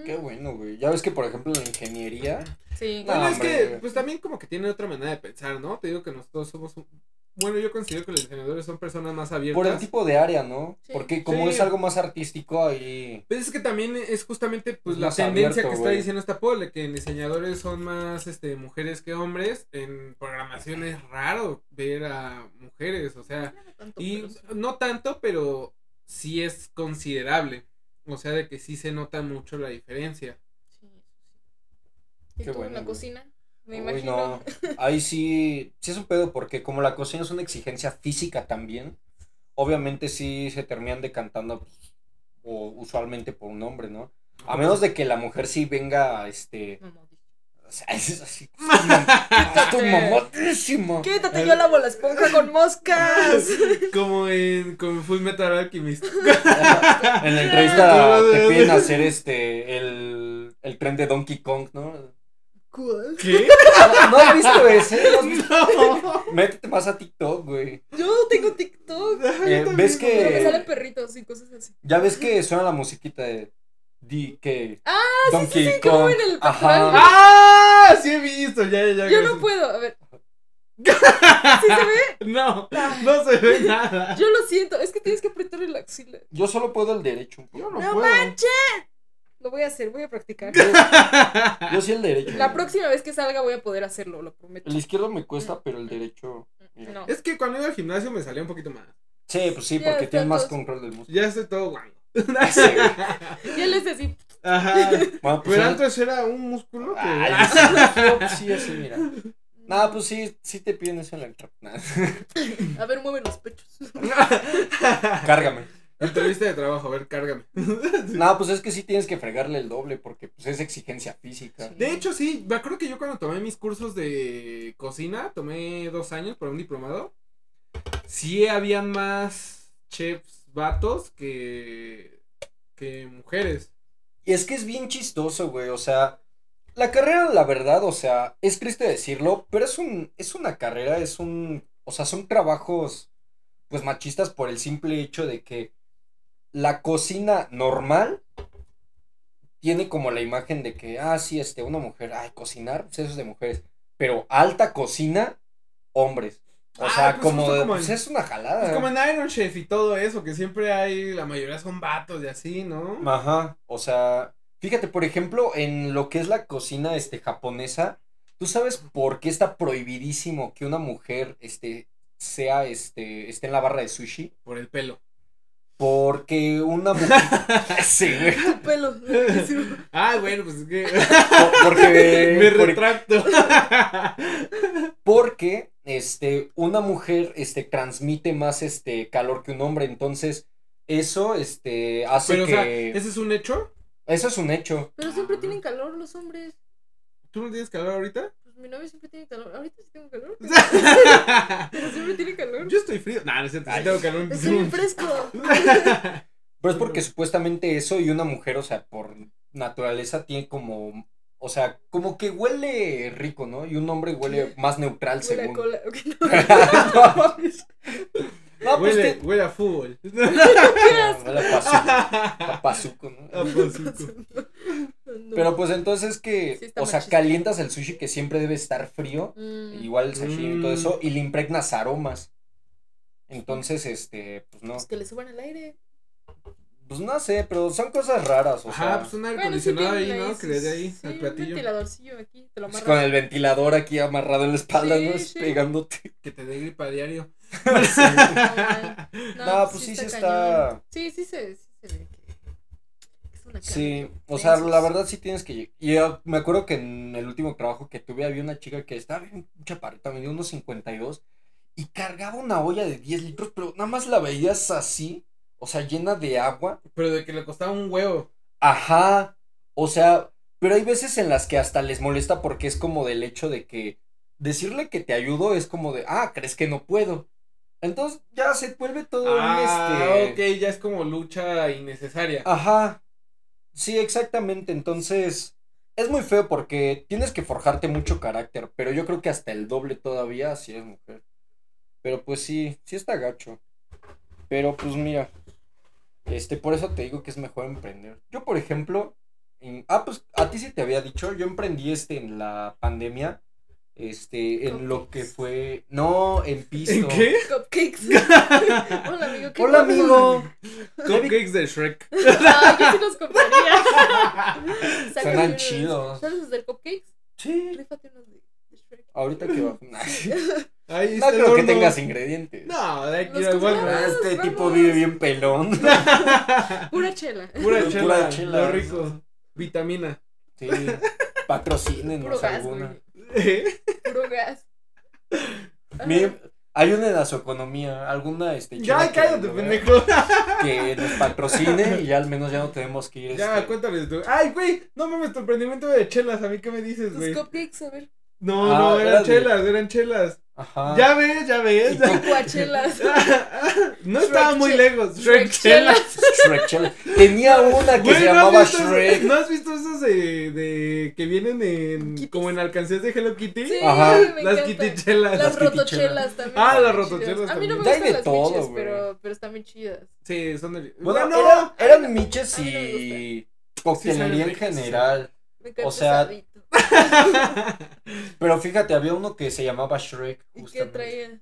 Qué bueno, güey. Ya ves que, por ejemplo, en la ingeniería. Sí. No, Bueno, es que, pues también como que tienen otra manera de pensar, ¿no? Te digo que nosotros somos un- Bueno, yo considero que los diseñadores son personas más abiertas. Por el tipo de área, ¿no? Sí. Porque como Sí. es algo más artístico ahí. Pues es que también es justamente pues Es la tendencia abierto, que está diciendo esta pole, que en diseñadores son más este mujeres que hombres, en programación es raro ver a mujeres, o sea, No tanto, y pero sí. no tanto, pero sí es considerable. O sea, de que sí se nota mucho la diferencia. Sí, sí. ¿Y Qué tú bueno, en la güey. cocina? Me Uy, imagino. no. Ahí sí, sí es un pedo porque como la cocina es una exigencia física también, obviamente sí se terminan decantando pues, o usualmente por un hombre, ¿no? A menos de que la mujer sí venga, este. O sea, es así, está. Quítate, yo lavo la esponja con moscas. Como en como Full Metal Alchemist. En la entrevista te piden hacer este, el, el tren de Donkey Kong, ¿no? ¿Cuál? ¿Qué? ¿No has visto ese? ¿No has visto? No. Métete más a TikTok, güey. Yo tengo TikTok. Eh, ¿Ves Pero me que salen perritos y cosas así. Ya ves que suena la musiquita de di que Ah, Donkey sí, como Kong. en el Ajá. ¡Ah! Sí he visto, ya, ya. Yo ya. no puedo. A ver. ¿Sí se ve? No, no se ve nada. Yo lo siento, es que tienes que apretarle la axila. Yo solo puedo el derecho un poco. Yo no, ¡No puedo. manches! Lo voy a hacer, voy a practicar. Yo sí el derecho. La próxima vez que salga voy a poder hacerlo, lo prometo. El izquierdo me cuesta, pero el derecho. No. Es que cuando iba al gimnasio me salía un poquito más. Sí, pues sí, Ya porque tienes más control del músculo. Ya estoy todo guango. Sí, güey. Y él es así. Ajá. Bueno, pues Pero antes era un músculo que. Ay, sí, sí, así, mira. Nada, pues sí, sí te piden eso en la entrada. A ver, mueve los pechos. Cárgame. Entrevista de trabajo, a ver, cárgame. Nada, pues es que sí tienes que fregarle el doble porque pues es exigencia física. Sí. De hecho, sí, me acuerdo que yo cuando tomé mis cursos de cocina, tomé dos años para un diplomado, sí habían más chefs vatos que, que mujeres. Y es que es bien chistoso, güey. O sea, la carrera, la verdad, o sea, es triste decirlo, pero es un, es una carrera, es un, o sea, son trabajos, pues machistas por el simple hecho de que la cocina normal tiene como la imagen de que, ah, sí, este, una mujer, ay, cocinar, pues eso es de mujeres. Pero alta cocina, hombres. O Ah, sea, pues como, como pues en- es una jalada. Pues como en Iron Chef y todo eso, que siempre hay, la mayoría son vatos y así, ¿no? Ajá, o sea, fíjate, por ejemplo, en lo que es la cocina este japonesa, ¿tú sabes por qué está prohibidísimo que una mujer este sea este esté en la barra de sushi? Por el pelo. Porque una mujer Sí, güey. Tu pelo. Ah, bueno, pues es que Por- Porque me retracto. porque este una mujer este transmite más este calor que un hombre, entonces eso este hace Pero, o que sea, ¿ese es un hecho? eso es un hecho. Pero siempre tienen calor los hombres. ¿Tú no tienes calor ahorita? Mi novio siempre tiene calor. Ahorita sí tengo calor. Pero siempre tiene calor. Yo estoy frío. No, no es cierto, Ay. tengo calor. Estoy bien fresco. Pero es porque supuestamente eso y una mujer, o sea, por naturaleza tiene como, o sea, como que huele rico, ¿no? Y un hombre huele más neutral Huele a según. cola. Ok, No, pues huele, te- huele a fútbol. No, huele a pazuco, a pazuco, ¿no? A pazuco. No. Pero pues entonces es que, Sí está o sea, calientas el sushi que siempre debe estar frío, Mm, igual el sashimi y todo Mm. eso, y le impregnas aromas. Entonces, este, pues no, Pues que le suban el aire. pues no sé, pero son cosas raras, o Ajá, sea, pues un aire Bueno, sí acondicionado ahí, ¿no? Que le dé ahí sí, al un platillo. ventiladorcillo aquí. Te lo pues, con el ventilador aquí amarrado en la espalda, Sí, ¿no? sí. Pegándote. Que te dé gripa a diario. No. No, pues sí, sí está- cañón. Sí, sí se, sí se ve una Sí, o sea, la verdad sí tienes que... Y yo me acuerdo que en el último trabajo que tuve había una chica que estaba bien chaparrita, me dio unos 52 y cargaba una olla de 10 litros, pero nada más la veías así, o sea, llena de agua. Pero de que le costaba un huevo. Ajá, o sea, pero hay veces en las que hasta les molesta porque es como del hecho de que decirle que te ayudo es como de, ah, crees que no puedo. Entonces ya se vuelve todo un Ah, este... ok, ya es como lucha innecesaria. Ajá. Sí, exactamente. Entonces, es muy feo porque tienes que forjarte mucho carácter, pero yo creo que hasta el doble todavía si eres mujer. Pero pues sí, sí está gacho. Pero pues mira, este, por eso te digo que es mejor emprender. Yo, por ejemplo, en- ah, pues a ti sí te había dicho, yo emprendí este en la pandemia, este, en lo que fue, no, en piso. ¿En qué? Cupcakes. Hola, amigo. ¿qué Hola, pasa? amigo. Cupcakes de Shrek. Ah, yo sí los compraría. Suenan chidos. ¿Sabes hacer cupcakes? Sí, Rífate unos de, de Shrek. ahorita que va. Ahí No creo que tengas ingredientes. No, de aquí Los al compramos. Walmart. Este vamos. tipo vive bien pelón. Pura chela. Pura chela, Pura chela. lo rico. Vitamina. Sí. Patrocínenos gas, güey. Puro gas. Mi- Ajá. ayúden a su economía. Alguna este Ya, cállate, pendejo. Que nos patrocine y ya al menos ya no tenemos que ir. Ya, este, cuéntales tú. Ay, güey, no mames, tu emprendimiento de chelas. ¿A mí qué me dices, Tus güey? cupcakes, a ver. No, Ah, no, era eran de- chelas, eran chelas. Ajá. Ya ves, ya ves. Cuachelas. no estaba muy lejos. Shrek Shrek chelas. Shrek chela. Tenía una que Güey, se ¿no llamaba visto- Shrek. ¿No has visto esos de, de que vienen en Kitties. como en alcancías de Hello Kitty? Sí, Ajá. me Las encanta. Kitty chelas. Las Las rotochelas también. Ah, las rotochelas. A mí no me gustan de las todo, miches, pero, pero están bien chidas. Sí, son de. Bueno, Bueno, era- eran miches no me y Sí, coctelería saben en sí. general. Me encanta O sea. Pero fíjate, había uno que se llamaba Shrek. ¿Y qué traía?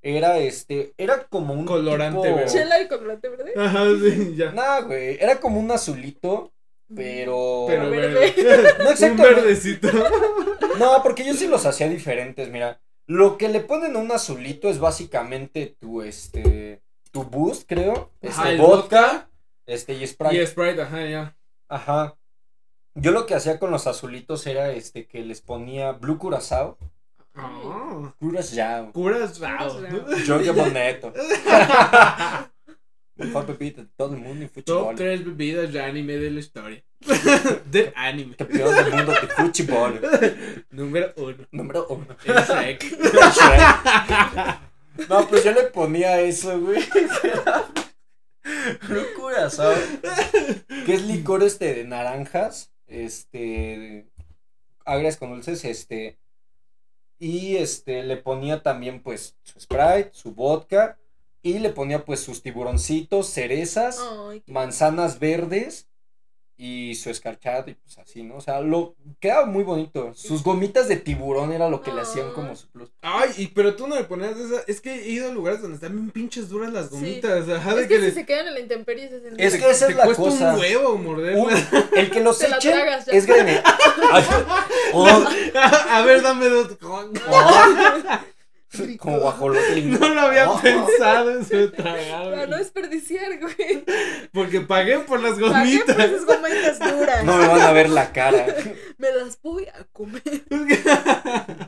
Era este, era como un Colorante tipo- verde. Chela y colorante verde. Ajá, sí, ya. Nah, güey, era como un azulito, pero Pero verde. no Un exactamente. verdecito. No, porque yo sí los hacía diferentes, mira. Lo que le ponen a un azulito es básicamente tu este tu boost, creo, este Ajá, el vodka, este y Sprite. Y Sprite, ajá, ya. Ajá. Yo lo que hacía con los azulitos era este que les ponía Blue Curazao, Ah. Curazao, Curazao. Giorgio Bonetto. Mejor pepita de todo el mundo y Top fútbol. 3 bebidas de anime de la historia. de anime. Campeón del mundo de fútbol. Número 1. Número uno. El Shrek. Shrek. No, pues yo le ponía eso, güey. Blue Curazao. Que es licor este de naranjas. Este. Agrias con dulces, este. Y este, le ponía también, pues, su Sprite, su vodka. Y le ponía, pues, sus tiburoncitos, cerezas, Ay, manzanas verdes. Y su escarchado, y pues así, ¿no? O sea, lo quedaba muy bonito. Sus gomitas de tiburón era lo que le hacían como su plus. Ay, y, pero tú no le ponías esa. Es que he ido a lugares donde están bien pinches duras las Sí. gomitas. Ajá, de Es que, que si les. se quedan en la intemperie se. Es que esa te es la cuesta cosa. un huevo morderla. Un- el que los ya. es grande. Ay, oh, a ver, dame dos. oh. Como guajolote. No lo había Oh. pensado en su tragar. Para no desperdiciar, güey. Porque pagué por las ¿Para qué gomitas. esas gomitas duras? No me van a ver la cara. Me las voy a comer.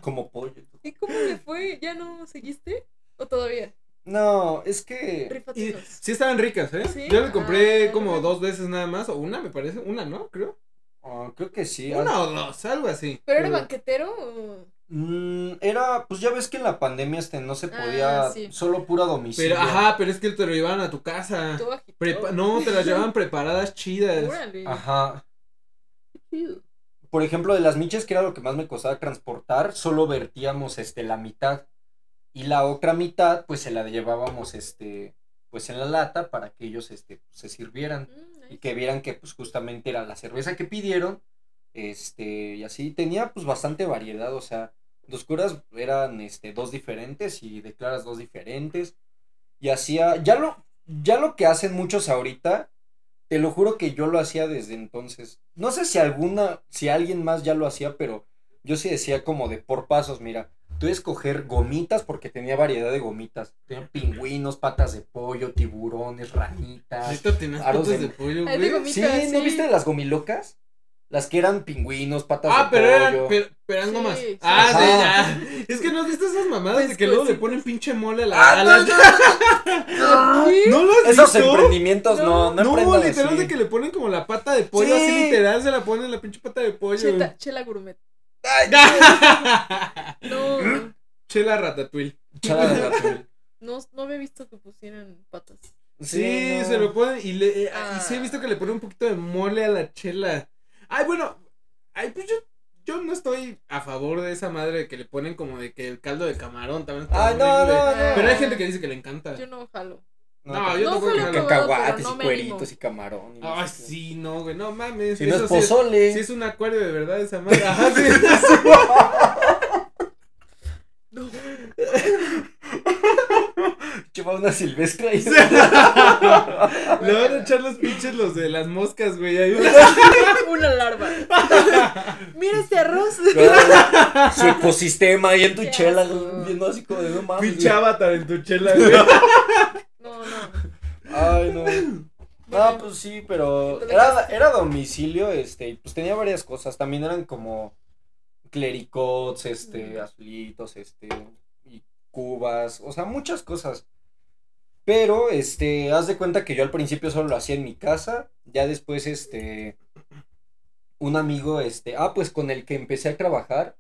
Como pollo. ¿Y cómo le fue? ¿Ya no seguiste? ¿O todavía? No, es que. Y sí estaban ricas, ¿eh? ¿Sí? Yo le compré Ah. como dos veces nada más, o una me parece, una, ¿no? Creo. ah, creo que sí. Una o dos, algo así. ¿Pero era banquetero o...? Mm, era, pues ya ves que en la pandemia este no se podía. Ah, sí. Solo pura domicilio. Pero, ajá, pero es que te lo llevaban a tu casa. Prepa- no, te las llevaban preparadas chidas. Órale. Ajá. Por ejemplo, de las miches, que era lo que más me costaba transportar, solo vertíamos este la mitad. Y la otra mitad, pues se la llevábamos este, pues en la lata para que ellos este, se sirvieran. Mm, y que vieran que pues justamente era la cerveza que pidieron este y así tenía pues bastante variedad o sea dos curas eran este dos diferentes y de claras dos diferentes y hacía ya lo ya lo que hacen muchos ahorita te lo juro que yo lo hacía desde entonces no sé si alguna si alguien más ya lo hacía pero yo sí decía como de por pasos mira tú escoger gomitas porque tenía variedad de gomitas tenía pingüinos patas de pollo tiburones ranitas Neta, tenías patas de- de pollo, de güey. gomitas. Sí, ¿no sí. viste las gomilocas? Las que eran pingüinos, patas Ah, de pero pollo. eran, pero, pero eran Sí, sí. Ah, de ya. Es que no has visto esas mamadas de que luego le ponen pinche mole a la. Ah, a no, la- no. ¿No lo has Esos visto? emprendimientos no, no, No, emprendan literal de que le ponen como la pata de pollo, Sí. así literal se la ponen la pinche pata de pollo. Cheta- chela gourmet. Ay, No, Chela ratatouille. chala de ratul. no, no había visto que pusieran patas. Sí, no. se lo ponen y le eh, Ah. y sí he visto que le ponen un poquito de mole a la chela. Ay, bueno, ay, pues yo yo no estoy a favor de esa madre que le ponen como de que el caldo de camarón también está Ay, no, horrible. no, no. Pero hay gente que dice que le encanta. Yo no jalo. No, yo No tampoco jalo. que- Cacahuates pero no y me cueritos y camarón. y Ay, no sé qué. sí, no, güey, no mames. Si no es eso sí es- pozole. Sí es un acuario de verdad esa madre. Ajá, sí. No. Lleva una silvestre ahí. Le van a echar los pinches los de las moscas, güey. Ahí. Una larva. Mira este arroz. Su ecosistema ahí en tu chela, asco. viendo así como de no mames. Pinche avatar en tu chela, güey. No, no. Ay, no. No, pues sí, pero era, era domicilio, este, y pues tenía varias cosas. También eran como clericots, este, azulitos, este, y cubas, o sea, muchas cosas. Pero, este, haz de cuenta que yo al principio solo lo hacía en mi casa, ya después, este, un amigo, este, ah, pues con el que empecé a trabajar,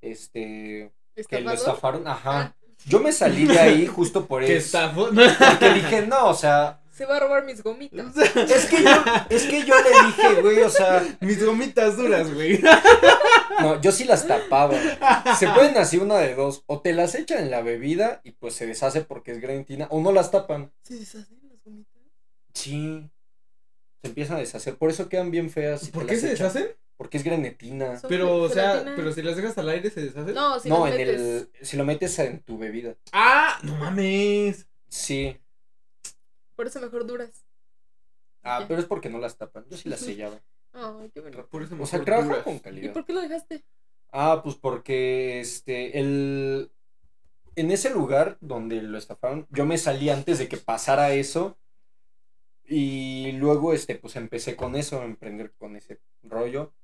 este, que lo estafaron, ajá. Ah, Yo me salí de ahí justo por Que eso. estafó. Porque dije, no, o sea, se va a robar mis gomitas. es que yo, es que yo le dije, güey, o sea, Mis gomitas duras, güey. no, yo sí las tapaba. Se pueden así una de dos, o te las echan en la bebida y pues se deshace porque es grantina, o no las tapan. ¿Se deshacen las gomitas? Sí. Se empiezan a deshacer, por eso quedan bien feas. si ¿Por qué se echan. deshacen? porque es grenetina. Pero, o sea, gelatina. pero si las dejas al aire se deshacen. No, si no, los en metes. el, si lo metes en tu bebida. Ah, no mames. Sí. Por eso mejor duras. Ah, Ya. pero es porque no las tapan. Yo sí las sellaba. Ay, qué bonito. Por eso O sea, trabaja duras. con ¿Y calidad. por qué lo dejaste? Ah, pues porque este, el... En ese lugar donde lo estafaron, yo me salí antes de que pasara eso. Y luego, este, pues empecé con eso, a emprender con ese rollo.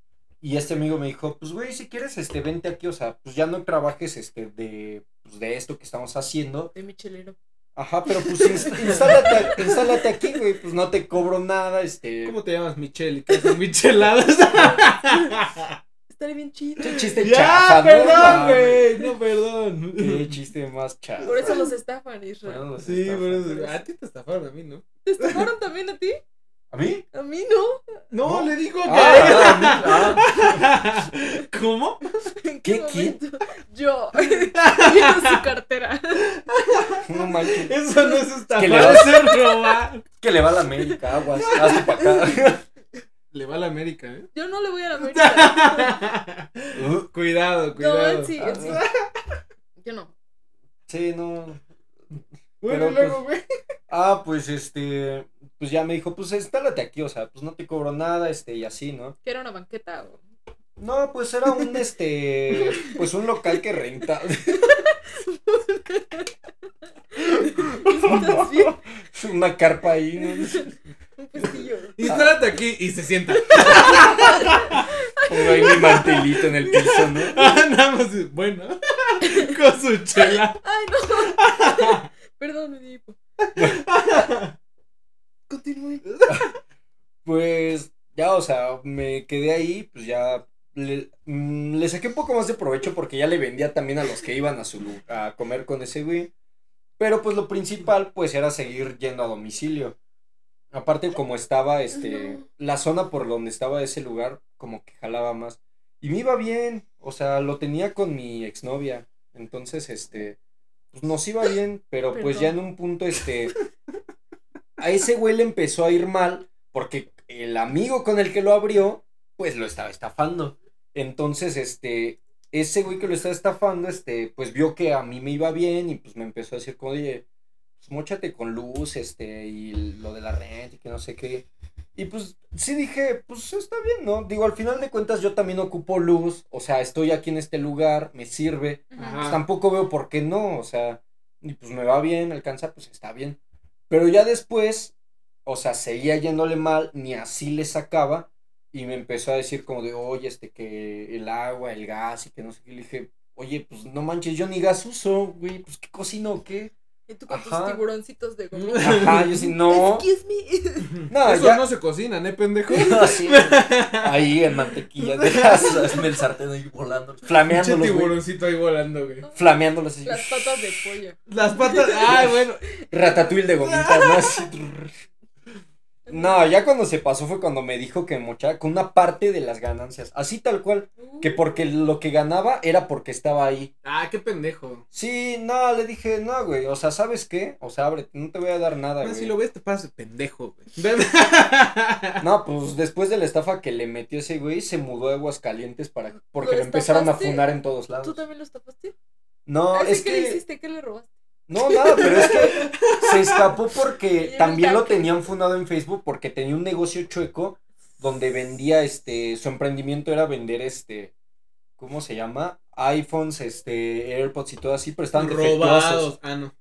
Y este amigo me dijo, pues güey, si quieres, este, vente aquí, o sea, pues ya no trabajes, este, de, pues, de esto que estamos haciendo. De michelero. Ajá, pero pues inst- instálate, instálate aquí, güey, pues no te cobro nada, este... ¿Cómo te llamas, Michelle? ¿Y qué hacen micheladas? Estaría bien chido. Qué chiste ya, chafa, ¿no? perdón, güey. No, perdón. Qué chiste más chafa. Por eso los estafan, Israel. Bueno, los Sí, estafan. por eso. A ti te estafaron, a mí, ¿no? ¿Te estafaron también a ti? ¿A mí? A mí no. No, No. le digo que. Ah, ah, ¿Cómo? ¿En ¿Qué, qué momento? Yo. Viendo su cartera. Ah, no manches. Eso no es estafar, Que le vas- eso es robar. Que le va a la América, aguas. Hazte para acá. Le va a la América, ¿eh? Yo no le voy a la América. Uh, cuidado, No, cuidado. él sí, él sí. Yo no. sí, no. Bueno, Pero, luego, güey. Ah, pues este. Pues ya me dijo, pues instálate aquí, o sea, pues no te cobro nada, este, y así, ¿no? Que era una banqueta o. No, pues era un, este. Pues un local que renta. ¿Estás bien? Una carpa ahí, ¿no? Un pestillo. Instálate aquí y se sienta. Pongo ahí mi mantelito en el piso, ¿no? Ah, Nada más, bueno. Con su chela. Ay, no. Perdón, me di hipo. Continúe. Pues ya, o sea, me quedé ahí, pues ya le, mm, le saqué un poco más de provecho porque ya le vendía también a los que iban a su a comer con ese güey. Pero pues lo principal pues era seguir yendo a domicilio. Aparte como estaba este la zona por donde estaba ese lugar como que jalaba más y me iba bien, o sea, lo tenía con mi exnovia. Entonces este pues nos iba bien, pero pues ya en un punto este a ese güey le empezó a ir mal porque el amigo con el que lo abrió, pues lo estaba estafando. Entonces, este, ese güey que lo estaba estafando, este, pues vio que a mí me iba bien y pues me empezó a decir, como, oye, pues móchate con luz, este, y lo de la renta y que no sé qué. Y pues sí dije, pues está bien, ¿no? Digo, al final de cuentas yo también ocupo luz, o sea, estoy aquí en este lugar, me sirve pues tampoco veo por qué no, o sea, y pues me va bien, alcanza, pues está bien. Pero ya después, o sea, seguía yéndole mal, ni así le sacaba, y me empezó a decir como de, oye, este, que el agua, el gas, y que no sé qué, le dije, oye, pues no manches, yo ni gas uso, güey, pues qué cocino o qué. Y tú con Ajá. tus tiburoncitos de gomita. Ajá, yo sí, no, Excuse me. no, Eso ya, no se cocinan, ¿eh, pendejo? así, ahí en mantequilla, dejas el sartén ahí volando. Flameándolos, güey, tiburoncito ahí volando, güey. flameándolos así, Las patas de pollo. Las patas. Ay, bueno. ratatouille de gomitas, ¿no? Así, No, ya cuando se pasó fue cuando me dijo que mochaba con una parte de las ganancias. Así tal cual. Que porque lo que ganaba era porque estaba ahí. Ah, qué pendejo. Sí, no, le dije, no, güey. O sea, ¿sabes qué? O sea, ábrete, no te voy a dar nada, Ah, güey. si lo ves, te pasas de pendejo, güey. No, pues después de la estafa que le metió ese güey, se mudó a Aguascalientes para. Porque ¿Lo lo empezaron a estafaste? funar en todos ¿Tú lados. también los tapaste? No, Así es que le que. hiciste? ¿Qué le robaste? No, nada, pero es que se escapó porque también lo tenían fundado en Facebook porque tenía un negocio chueco donde vendía este su emprendimiento era vender este ¿cómo se llama? iPhones, este AirPods y todo así, pero estaban defectuosos, Robados. Ah, no.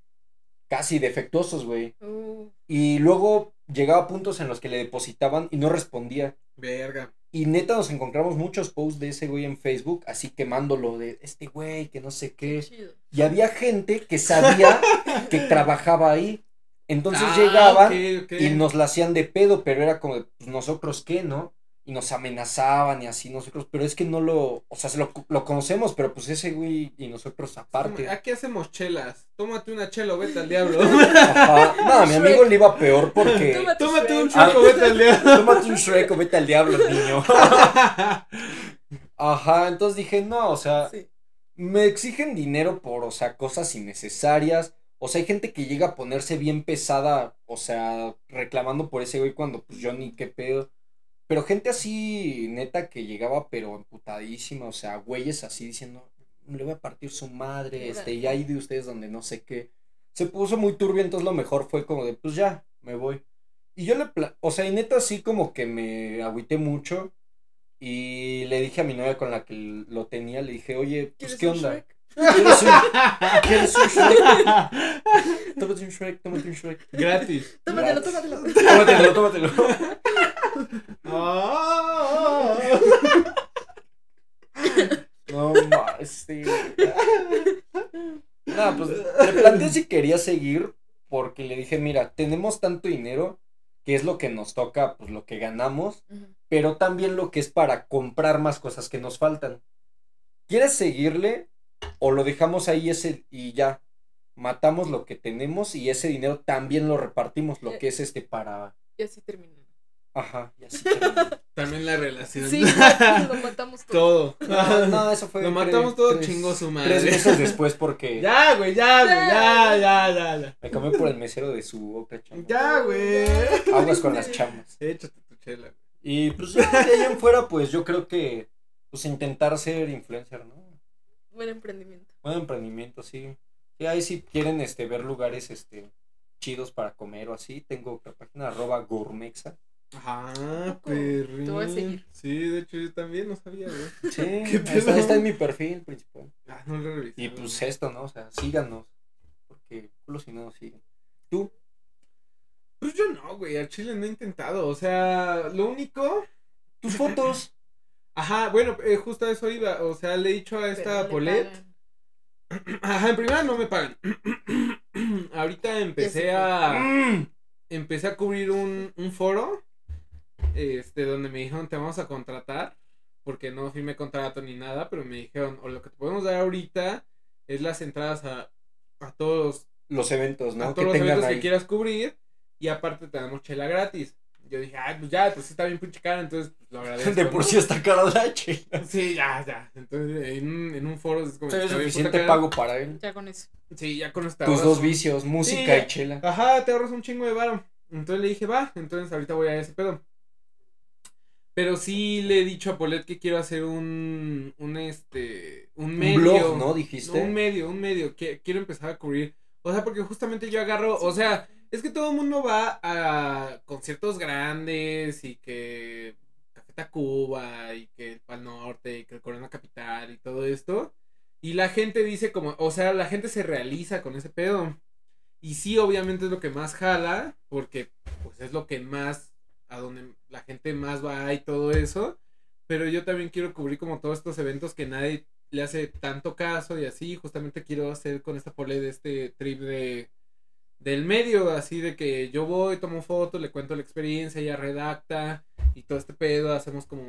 casi defectuosos, güey. Uh, Y luego llegaba a puntos en los que le depositaban y no respondía. Verga. Y neta nos encontramos muchos posts de ese güey en Facebook, así quemándolo de este güey que no sé qué. chido. Y había gente que sabía que trabajaba ahí. Entonces Ah, llegaban y nos la hacían de pedo, pero era como, pues nosotros qué, ¿no? Y nos amenazaban y así nosotros, pero es que no lo, o sea, se lo, lo conocemos, pero pues ese güey y nosotros aparte. Aquí hacemos chelas. Tómate una chela o vete al diablo. Ajá. No, a mi amigo le iba peor porque... Tómate Tómate un Shrek. choco, vete al diablo. Tómate un Shrek o vete al diablo, niño. Ajá, entonces dije, no, o sea, Sí. me exigen dinero por, o sea, cosas innecesarias. O sea, hay gente que llega a ponerse bien pesada, o sea, reclamando por ese güey cuando pues yo ni qué pedo. Pero gente así, neta, que llegaba pero emputadísima, o sea, güeyes así diciendo, le voy a partir su madre, este, y ahí de ustedes donde no sé qué. Se puso muy turbio, entonces lo mejor fue como de, pues ya, me voy. Y yo le, pla- o sea, y neta así como que me agüité mucho y le dije a mi novia con la que lo tenía, le dije, oye, pues ¿Quieres qué onda. Shrek? ¿Quieres un, ¿Quieres un Shrek? Tómate un Shrek, tómate un Shrek. Gratis. Tómatelo, Gratis. tómatelo. Tómatelo, tómatelo. Ah. No más, sí. Nada, pues le planteé si quería seguir porque le dije, mira, tenemos tanto dinero que es lo que nos toca, pues lo que ganamos, pero también lo que es para comprar más cosas que nos faltan. ¿Quieres seguirle o lo dejamos ahí ese y ya? Matamos lo que tenemos y ese dinero también lo repartimos, lo que es este para... Y así terminó. Ajá, y así. También la relación. Sí, lo matamos todo. todo. No, no, eso fue... Lo matamos todo, tres- chingó su madre. Tres meses después porque Ya, güey, ya, güey, ya, ya, ya, ya. me cambié por el mesero de su otra chamba. Ya, güey. Aguas con las chamas. Échate tu chela. güey. Y pues de ahí en fuera, pues yo creo que pues intentar ser influencer, ¿no? Buen emprendimiento. Buen emprendimiento, sí. Sí, ahí si quieren este ver lugares este chidos para comer o así, tengo otra página arroba gourmexa. Ajá, Tampoco. perrín. Te voy a seguir. Sí, de hecho yo también no sabía, güey. Sí, ¿Qué ahí está, en mi perfil principal. Ah, no lo revisé. Y pues esto, ¿no? O sea, síganos. Porque culo si no nos siguen. ¿Tú? Pues yo no, güey, al chile no he intentado. O sea, lo único. Tus fotos. Ajá, bueno, eh, justo a eso iba. O sea, le he dicho a esta no Polet. Ajá, en primera no me pagan. Ahorita empecé a. Mm. Empecé a cubrir un, un foro. Este, donde me dijeron te vamos a contratar. Porque no firmé contrato ni nada. Pero me dijeron, o lo que te podemos dar ahorita es las entradas a, a todos los eventos, a ¿no? todos Que los tengan eventos ahí. que quieras cubrir y aparte te damos chela gratis. Yo dije, ay, pues ya, pues sí está bien pinche cara, entonces pues, lo agradezco. De por ¿no? sí está cara la chela. Sí, ya, ya. Entonces en un, en un foro es como Es está bien suficiente pago para él. Ya con eso. Sí, ya con esta Tus dos vicios, música Sí. y chela. Ajá, te ahorras un chingo de varo. Entonces le dije, va, entonces ahorita voy a ese pedo. Pero sí le he dicho a Polet que quiero hacer un, un este, un medio. Un blog, ¿no? Dijiste. No, un medio, un medio. Que, quiero empezar a cubrir. O sea, porque justamente yo agarro, o sea, es que todo el mundo va a conciertos grandes y que Café Tacuba y que el Pal Norte y que el Corona Capital y todo esto. Y la gente dice como, o sea, la gente se realiza con ese pedo. Y sí, obviamente es lo que más jala, porque pues es lo que más, a donde la gente más va y todo eso. Pero yo también quiero cubrir como todos estos eventos que nadie le hace tanto caso y así. Justamente quiero hacer con esta pole de este trip de del medio, así de que yo voy, tomo fotos, le cuento la experiencia, ella redacta y todo este pedo, hacemos como...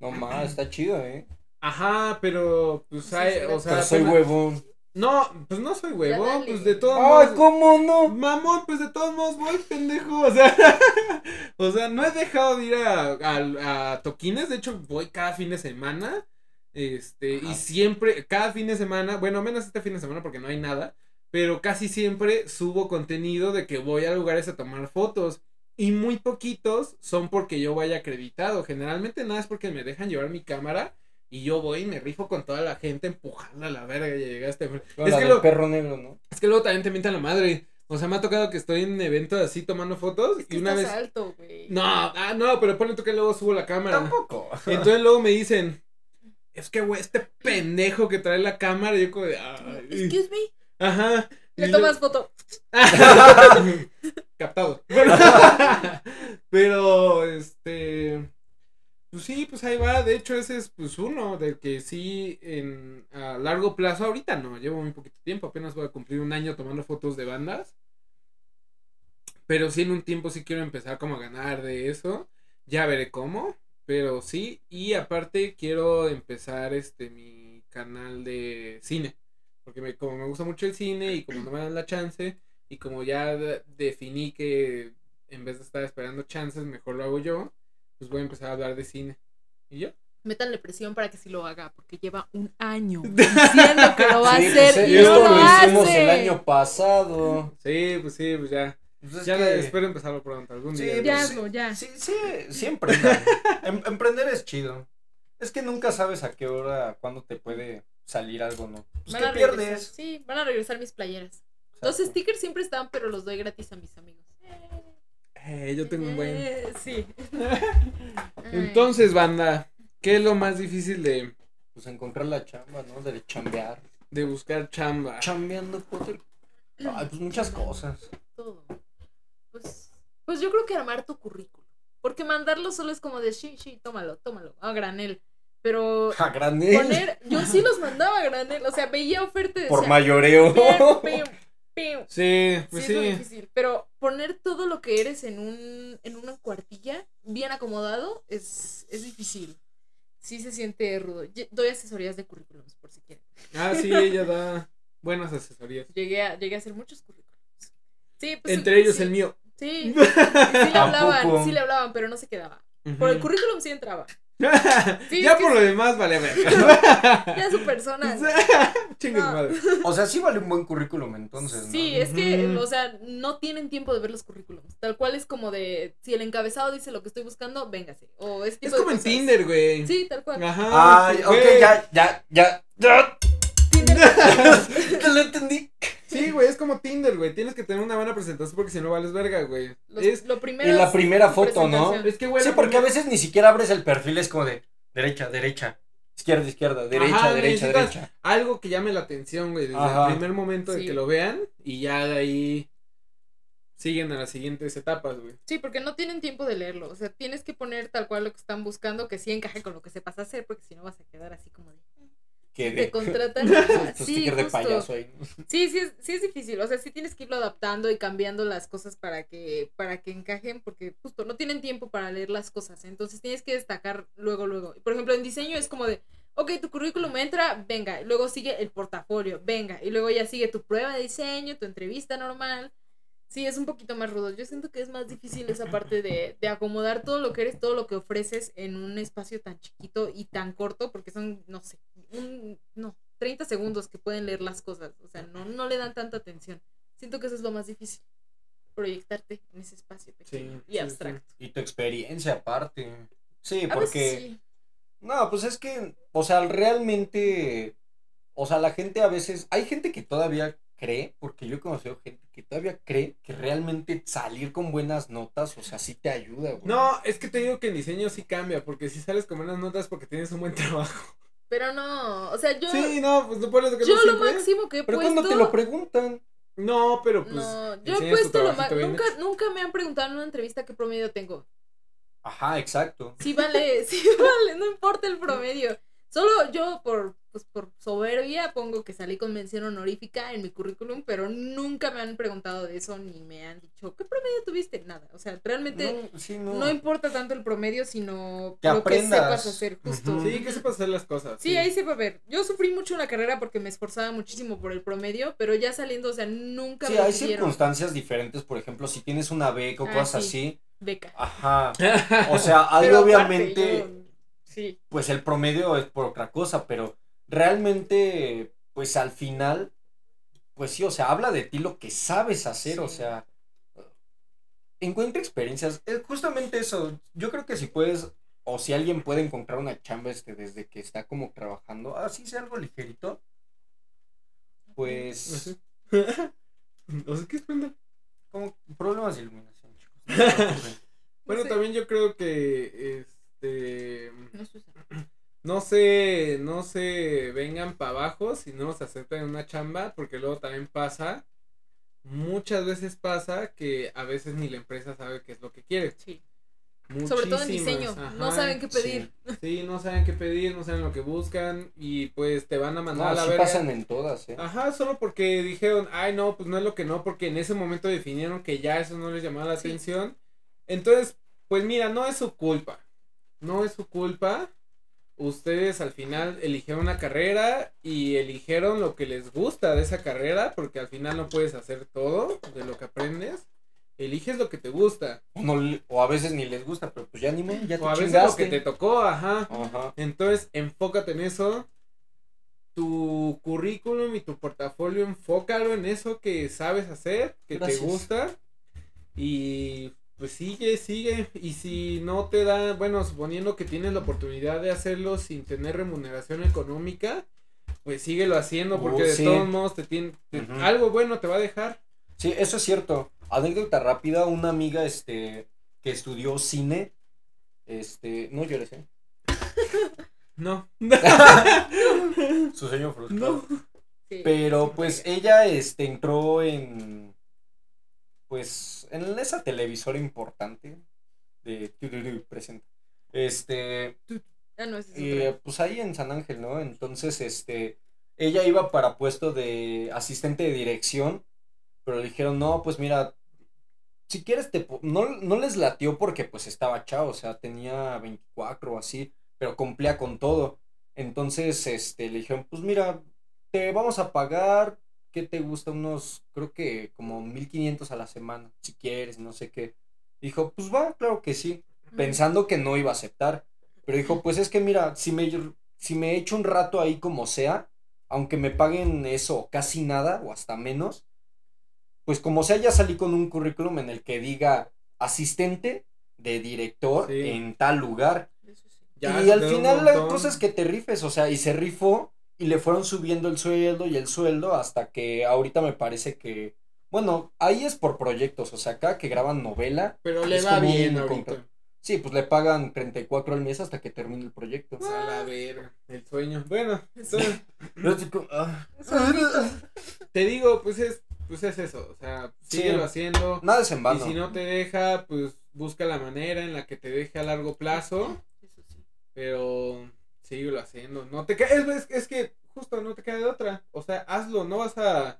No más, está chido, ¿eh? Ajá, pero pues Sí, hay, sí, o sea... Pero soy huevón. No, pues no soy huevo, dale. pues de todos Ay, modos... ¿cómo no? Mamón, pues de todos modos voy, pendejo. O sea, o sea, no he dejado de ir a, a, a toquines. De hecho, voy cada fin de semana. Este, y siempre, cada fin de semana, bueno, menos este fin de semana porque no hay nada. Pero casi siempre subo contenido de que voy a lugares a tomar fotos. Y muy poquitos son porque yo vaya acreditado. Generalmente nada es porque me dejan llevar mi cámara. Y yo voy y me rifo con toda la gente empujando a la verga. Ya llegaste. No, es, que lo, perro negro, ¿no? es que luego también te mientan la madre. O sea, me ha tocado que estoy en eventos así tomando fotos Es que y una estás vez. alto, güey. No, ah, no, pero ponle tú que luego subo la cámara. Tampoco. Y entonces luego me dicen, es que güey, este pendejo que trae la cámara, y yo como de, ay. Excuse me. Ajá. Le Y tomas foto. Captado. Bueno, pero, este. Pues sí, pues ahí va. De hecho, ese es pues uno del que sí en a largo plazo, ahorita no, llevo muy poquito tiempo, apenas voy a cumplir un año tomando fotos de bandas. Pero sí en un tiempo sí quiero empezar como a ganar de eso. Ya veré cómo, pero sí. Y aparte quiero empezar este mi canal de cine. Porque me, como me gusta mucho el cine y como no me dan la chance, y como ya de- definí que en vez de estar esperando chances, mejor lo hago yo, pues voy a empezar a hablar de cine. ¿Y yo? Métanle presión para que sí lo haga, porque lleva un año diciendo que lo va Sí, a hacer pues, y esto no lo, lo hicimos hace. el año pasado. Sí, pues sí, pues ya. Pues es Ya que- espero empezarlo pronto, algún Sí, día. pues Ya sí. hazlo, ya. Sí, sí, sí emprendan. Em- emprender es chido. Es que nunca sabes a qué hora, cuándo te puede salir algo, ¿no? Pues Van que a regresar. pierdes. Sí, van a regresar mis playeras. Los stickers siempre están, pero los doy gratis a mis amigos. Eh, yo tengo un buen. Eh, sí. Entonces, banda, ¿qué es lo más difícil de, Pues encontrar la chamba, ¿no? De chambear. de buscar chamba? Chambeando, Potter. Ay, pues muchas cosas. todo. Pues, pues yo creo que armar tu currículum. Porque mandarlo solo es como de sí, sí, tómalo, tómalo, a granel. Pero A granel. poner, yo sí los mandaba a granel, o sea, veía oferta y decía, Por mayoreo. "Pim, pim, pim". Sí, Sí, pues es sí. difícil. Pero poner todo lo que eres en un, en una cuartilla, bien acomodado, es, es difícil. Sí se siente rudo. Ye- Doy asesorías de currículums, por si quieren. Ah, sí, ella da buenas asesorías. Llegué a, llegué a hacer muchos currículums. Sí, pues, Entre ellos sí. el mío. Sí, sí le ¿A hablaban, sí le hablaban, pero no se quedaba. Por el currículum sí entraba. Sí, ya por sí. lo demás, vale, verga. Ya su persona. Chingue su No. madre. O sea, sí vale un buen currículum entonces, ¿no? Sí, es que, o sea, no tienen tiempo de ver los currículums. Tal cual es como de, si el encabezado dice lo que estoy buscando, véngase. O tipo Es como en. Tinder, güey. Sí, tal cual. Ajá. Ay, ok, ya, ya, ya. ya. Tinder, Te lo entendí. Sí, güey, es como Tinder, güey. Tienes que tener una buena presentación porque si no vales verga, güey. los- Es, lo primero Y la primera foto, ¿no? presentación. es que, güey. Sí, porque a veces ni siquiera abres el perfil, es como de derecha, derecha, izquierda, izquierda, derecha, Ajá, derecha, derecha. Algo que llame la atención, güey, desde Ajá. el primer momento de que lo vean y ya de ahí siguen a las siguientes etapas, güey. Sí, porque no tienen tiempo de leerlo. O sea, tienes que poner tal cual lo que están buscando, que sí encaje con lo que sepas hacer, porque si no vas a quedar así como de. Que Te contratan. sí, de justo. payaso ahí. Sí, sí es, sí es difícil, o sea, sí tienes que irlo adaptando y cambiando las cosas para que, para que encajen, porque justo no tienen tiempo para leer las cosas, entonces tienes que destacar luego, luego. Por ejemplo, en diseño es como de, ok, tu currículum entra, venga, luego sigue el portafolio, venga, y luego ya sigue tu prueba de diseño, tu entrevista normal. Sí, es un poquito más rudo. Yo siento que es más difícil esa parte de, de acomodar todo lo que eres, todo lo que ofreces en un espacio tan chiquito y tan corto, porque son, no sé, un, no, 30 segundos que pueden leer las cosas. O sea, no, no le dan tanta atención. Siento que eso es lo más difícil. Proyectarte en ese espacio pequeño Sí, y sí, abstracto. Y tu experiencia aparte. Sí, A porque... No, pues es que, o sea, realmente, o sea, la gente a veces, hay gente que todavía cree, porque yo he conocido gente que todavía cree que realmente salir con buenas notas, o sea, sí te ayuda, güey. No, es que te digo que en diseño sí cambia, porque si sales con buenas notas porque tienes un buen trabajo. Pero no, o sea, yo, Sí, no, pues no lo que yo lo máximo que he Pero puesto... cuando te lo preguntan, No, pero pues. no, yo he puesto lo bien Nunca, nunca me han preguntado en una entrevista qué promedio tengo. ajá, exacto. Sí vale, sí vale, no importa el promedio. Solo yo por, pues, por soberbia pongo que salí con mención honorífica en mi currículum, pero nunca me han preguntado de eso ni me han dicho, ¿qué promedio tuviste? Nada, o sea, realmente No, sí, no, no. importa tanto el promedio, sino Que lo aprendas. que sepas hacer, justo. Sí, que sepas hacer las cosas. Sí, ahí se va a ver. Yo sufrí mucho en la carrera porque me esforzaba muchísimo por el promedio, pero ya saliendo, o sea, nunca Sí, me hay pidieron circunstancias diferentes, por ejemplo, si tienes una beca o Ah, cosas sí. así, beca. ajá, o sea, algo aparte, obviamente, yo- sí. pues el promedio es por otra cosa, pero realmente, pues al final, pues sí, o sea, habla de ti lo que sabes hacer, o sea, encuentra experiencias, es justamente eso, yo creo que si puedes, o si alguien puede encontrar una chamba este desde que está como trabajando, así sea algo ligerito, pues, Así. o sea, ¿qué es como problemas de iluminación, chicos. no. Bueno, sé. también yo creo que este No sé. No se no se vengan para abajo si no los aceptan en una chamba, porque luego también pasa muchas veces pasa que a veces ni la empresa sabe qué es lo que quiere. Sí. Sobre todo en Muchísimas, diseño, no ajá. saben qué pedir. Sí, no saben qué pedir, no saben lo que buscan y pues te van a mandar No, a la sí verga. pasan en todas, ¿eh? Ajá, solo porque dijeron, ay no, pues no es lo que no, porque en ese momento definieron que ya eso no les llamaba la Sí. atención. Entonces, pues mira, no es su culpa. No es su culpa. Ustedes al final eligieron una carrera y eligieron lo que les gusta de esa carrera, porque al final no puedes hacer todo de lo que aprendes. Eliges lo que te gusta. O, no le- o a veces ni les gusta, pero pues ya ni modo, ya te O a veces chingaste. lo que te tocó, ajá. Ajá. Entonces, enfócate en eso. Tu currículum y tu portafolio, enfócalo en eso que sabes hacer, que Gracias. te gusta. Y pues sigue, sigue. Y si no te da, bueno, suponiendo que tienes la oportunidad de hacerlo sin tener remuneración económica, pues síguelo haciendo porque Uh, de sí. todos modos te tiene, te- algo bueno te va a dejar. Sí, eso es cierto. Anécdota rápida, una amiga este que estudió cine, este, no llores, ¿eh? No. Su sueño frustrado. Sí. Pero pues ella este entró en pues en esa televisora importante de presenta. Este, Ah, no, es otro. pues ahí en San Ángel, ¿no? Entonces, este, ella iba para puesto de asistente de dirección, pero le dijeron, no, pues mira, si quieres te... po-". No, no les latió porque pues estaba chavo, o sea, tenía 24 o así, pero cumplía con todo. Entonces, este, le dijeron, pues mira, te vamos a pagar, ¿qué te gusta? Unos, creo que como 1500 a la semana, si quieres, no sé qué. Dijo, pues va, claro que sí pensando que no iba a aceptar. Pero dijo, pues es que mira, si me, si me echo un rato ahí como sea, aunque me paguen eso casi nada o hasta menos, pues como sea ya salí con un currículum en el que diga asistente de director Sí. en tal lugar. Eso sí. Ya y al final la cosa es que te rifes, o sea, y se rifó y le fueron subiendo el sueldo y el sueldo hasta que ahorita me parece que, bueno, ahí es por proyectos, o sea, acá que graban novela, Pero le va bien ahorita. Sí, pues le pagan 34 al mes hasta que termine el proyecto. Sea, la verga, el sueño. Bueno, entonces, ah, te digo, pues es, pues es eso. O sea, Sí. síguelo haciendo. Nada es en Y vano. si no te deja, pues busca la manera en la que te deje a largo plazo. Eso sí. Pero síguelo haciendo. No te es, es, es que justo no te queda de otra. O sea, hazlo, no vas a.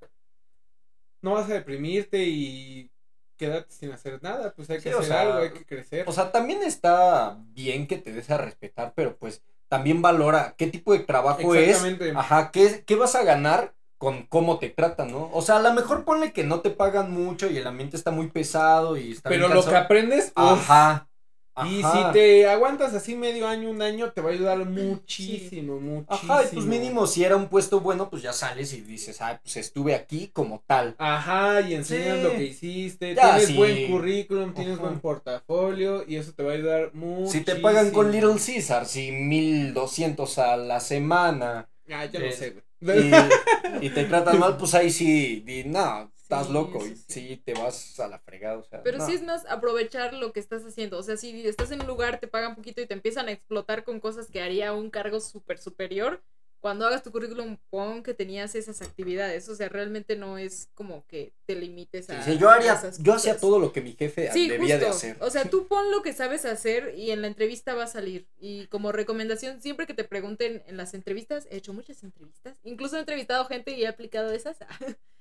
No vas a deprimirte y quedarte sin hacer nada. Pues hay que Sí, o hacer sea, algo, hay que crecer. O sea, también está bien que te des a respetar, pero pues también valora qué tipo de trabajo es. Ajá, ¿qué, qué vas a ganar con cómo te tratan, ¿no? O sea, a lo mejor ponle que no te pagan mucho y el ambiente está muy pesado y está Pero lo que aprendes, uf, Ajá. Y si te aguantas así medio año, un año, te va a ayudar muchísimo, muchísimo. Ajá, y pues mínimo si era un puesto bueno, pues ya sales y dices, ah, pues estuve aquí como tal. Ajá, y enseñas Sí. lo que hiciste, Ya, tienes sí. buen currículum, tienes Ajá. buen portafolio y eso te va a ayudar mucho. Si te pagan con Little Caesar, si 1200 a la semana Ah, ya Eh, lo sé, güey. y, y te tratan mal, pues ahí sí, di, no, estás loco y sí. sí te vas a la fregada, o sea. Pero no. sí es más aprovechar lo que estás haciendo. O sea, si estás en un lugar, te pagan poquito y te empiezan a explotar con cosas que haría un cargo súper superior. Cuando hagas tu currículum, pon que tenías esas actividades. O sea, realmente no es como que te limites a. sí, yo haría, yo hacía todo lo que mi jefe Sí, debía justo. de hacer. O sea, tú pon lo que sabes hacer y en la entrevista va a salir. Y como recomendación, siempre que te pregunten en las entrevistas, he hecho muchas entrevistas. Incluso he entrevistado gente y he aplicado esas.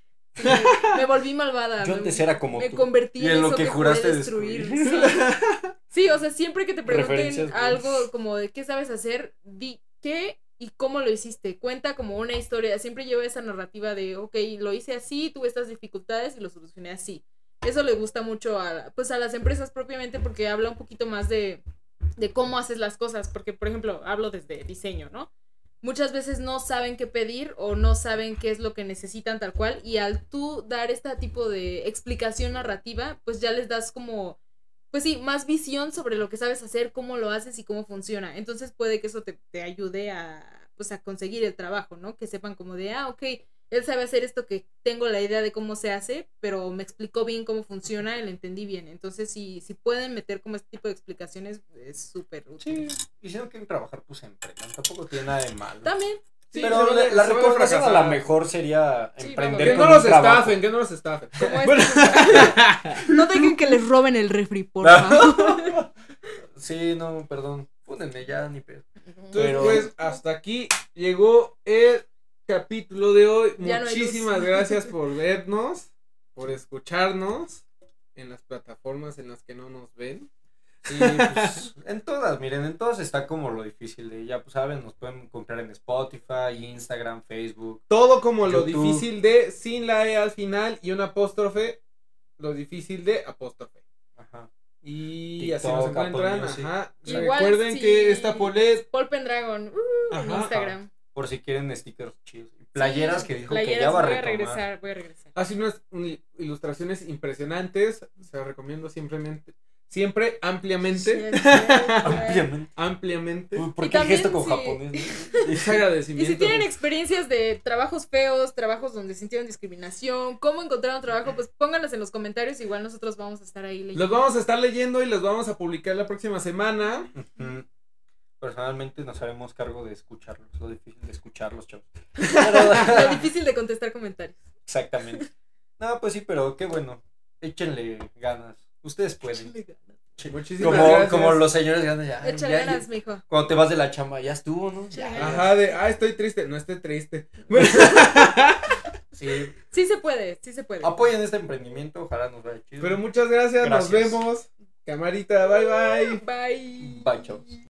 Me volví malvada. Yo me- antes era como me tú. convertí en, en lo eso que que, juraste destruir. destruir. Sí. Sí, o sea, siempre que te pregunten güey. algo como de qué sabes hacer, di qué y cómo lo hiciste. Cuenta como una historia. Siempre lleva esa narrativa de, ok, lo hice así, tuve estas dificultades y lo solucioné así. Eso le gusta mucho a, pues, a las empresas propiamente porque habla un poquito más de, de cómo haces las cosas. Porque, por ejemplo, hablo desde diseño, ¿no? Muchas veces no saben qué pedir o no saben qué es lo que necesitan tal cual y al tú dar este tipo de explicación narrativa, pues ya les das como, pues sí, más visión sobre lo que sabes hacer, cómo lo haces y cómo funciona. Entonces puede que eso te, te ayude a, pues a conseguir el trabajo, ¿no? Que sepan como de, ah, ok, él sabe hacer esto que tengo la idea de cómo se hace, pero me explicó bien cómo funciona y lo entendí bien. Entonces, si, si pueden meter como este tipo de explicaciones, es súper útil. Sí, y si no quieren trabajar, pues emprendan. Tampoco tiene nada de malo. También, Sí, Pero la, la recomendación a lo mejor sería Sí, emprender Que no los trabajo. estafen, que no los estafen. Bueno. este. No dejen que les roben el refri, por favor. Sí, no, perdón. Púnenme ya, ni pedo. Entonces, Pero- pues, hasta aquí llegó el capítulo de hoy. Ya Muchísimas gracias por vernos, por escucharnos en las plataformas en las que no nos ven. Y pues, en todas, miren, en todas está como lo difícil de ya, pues saben, nos pueden comprar en Spotify, Instagram, Facebook. Todo como lo difícil de sin la E al final y un apóstrofe, lo difícil de apóstrofe. Ajá. Y TikTok, así nos Apple encuentran. Ajá. Igual Recuerden si- que esta polet Paul Pendragon uh, en Ajá. Por si quieren stickers chidos. playeras Sí, que dijo playeras, que ya va a voy a retomar. regresar, voy a regresar. Hace unas uni- ilustraciones impresionantes. Se las recomiendo simplemente. Siempre, ampliamente. Sí, sí, sí. Ampliamente. Ampliamente. Uy, ¿Por Y el gesto también con sí. japonés? no? Es Y agradecimiento. si tienen experiencias de trabajos feos, trabajos donde sintieron discriminación, cómo encontraron trabajo, pues pónganlas en los comentarios. Igual nosotros vamos a estar ahí leyendo. Los vamos a estar leyendo y los vamos a publicar la próxima semana. Ujú. Personalmente nos haremos cargo de escucharlos, lo difícil de escucharlos, chavos. Lo difícil de contestar comentarios. Exactamente. No, pues sí, pero qué bueno. Échenle ganas. Ustedes pueden. Muchísimas Como, gracias. como los señores ganas ya. Échale ya- ganas, mijo. Cuando te vas de la chamba, ya estuvo, ¿no? Ya. Ajá, de, ah, estoy triste. No estoy triste. Sí. Sí se puede, sí se puede. Apoyen este emprendimiento, ojalá nos vaya chido. Pero muchas gracias, nos Gracias. vemos. Camarita, bye bye. Bye. Bye, chavos.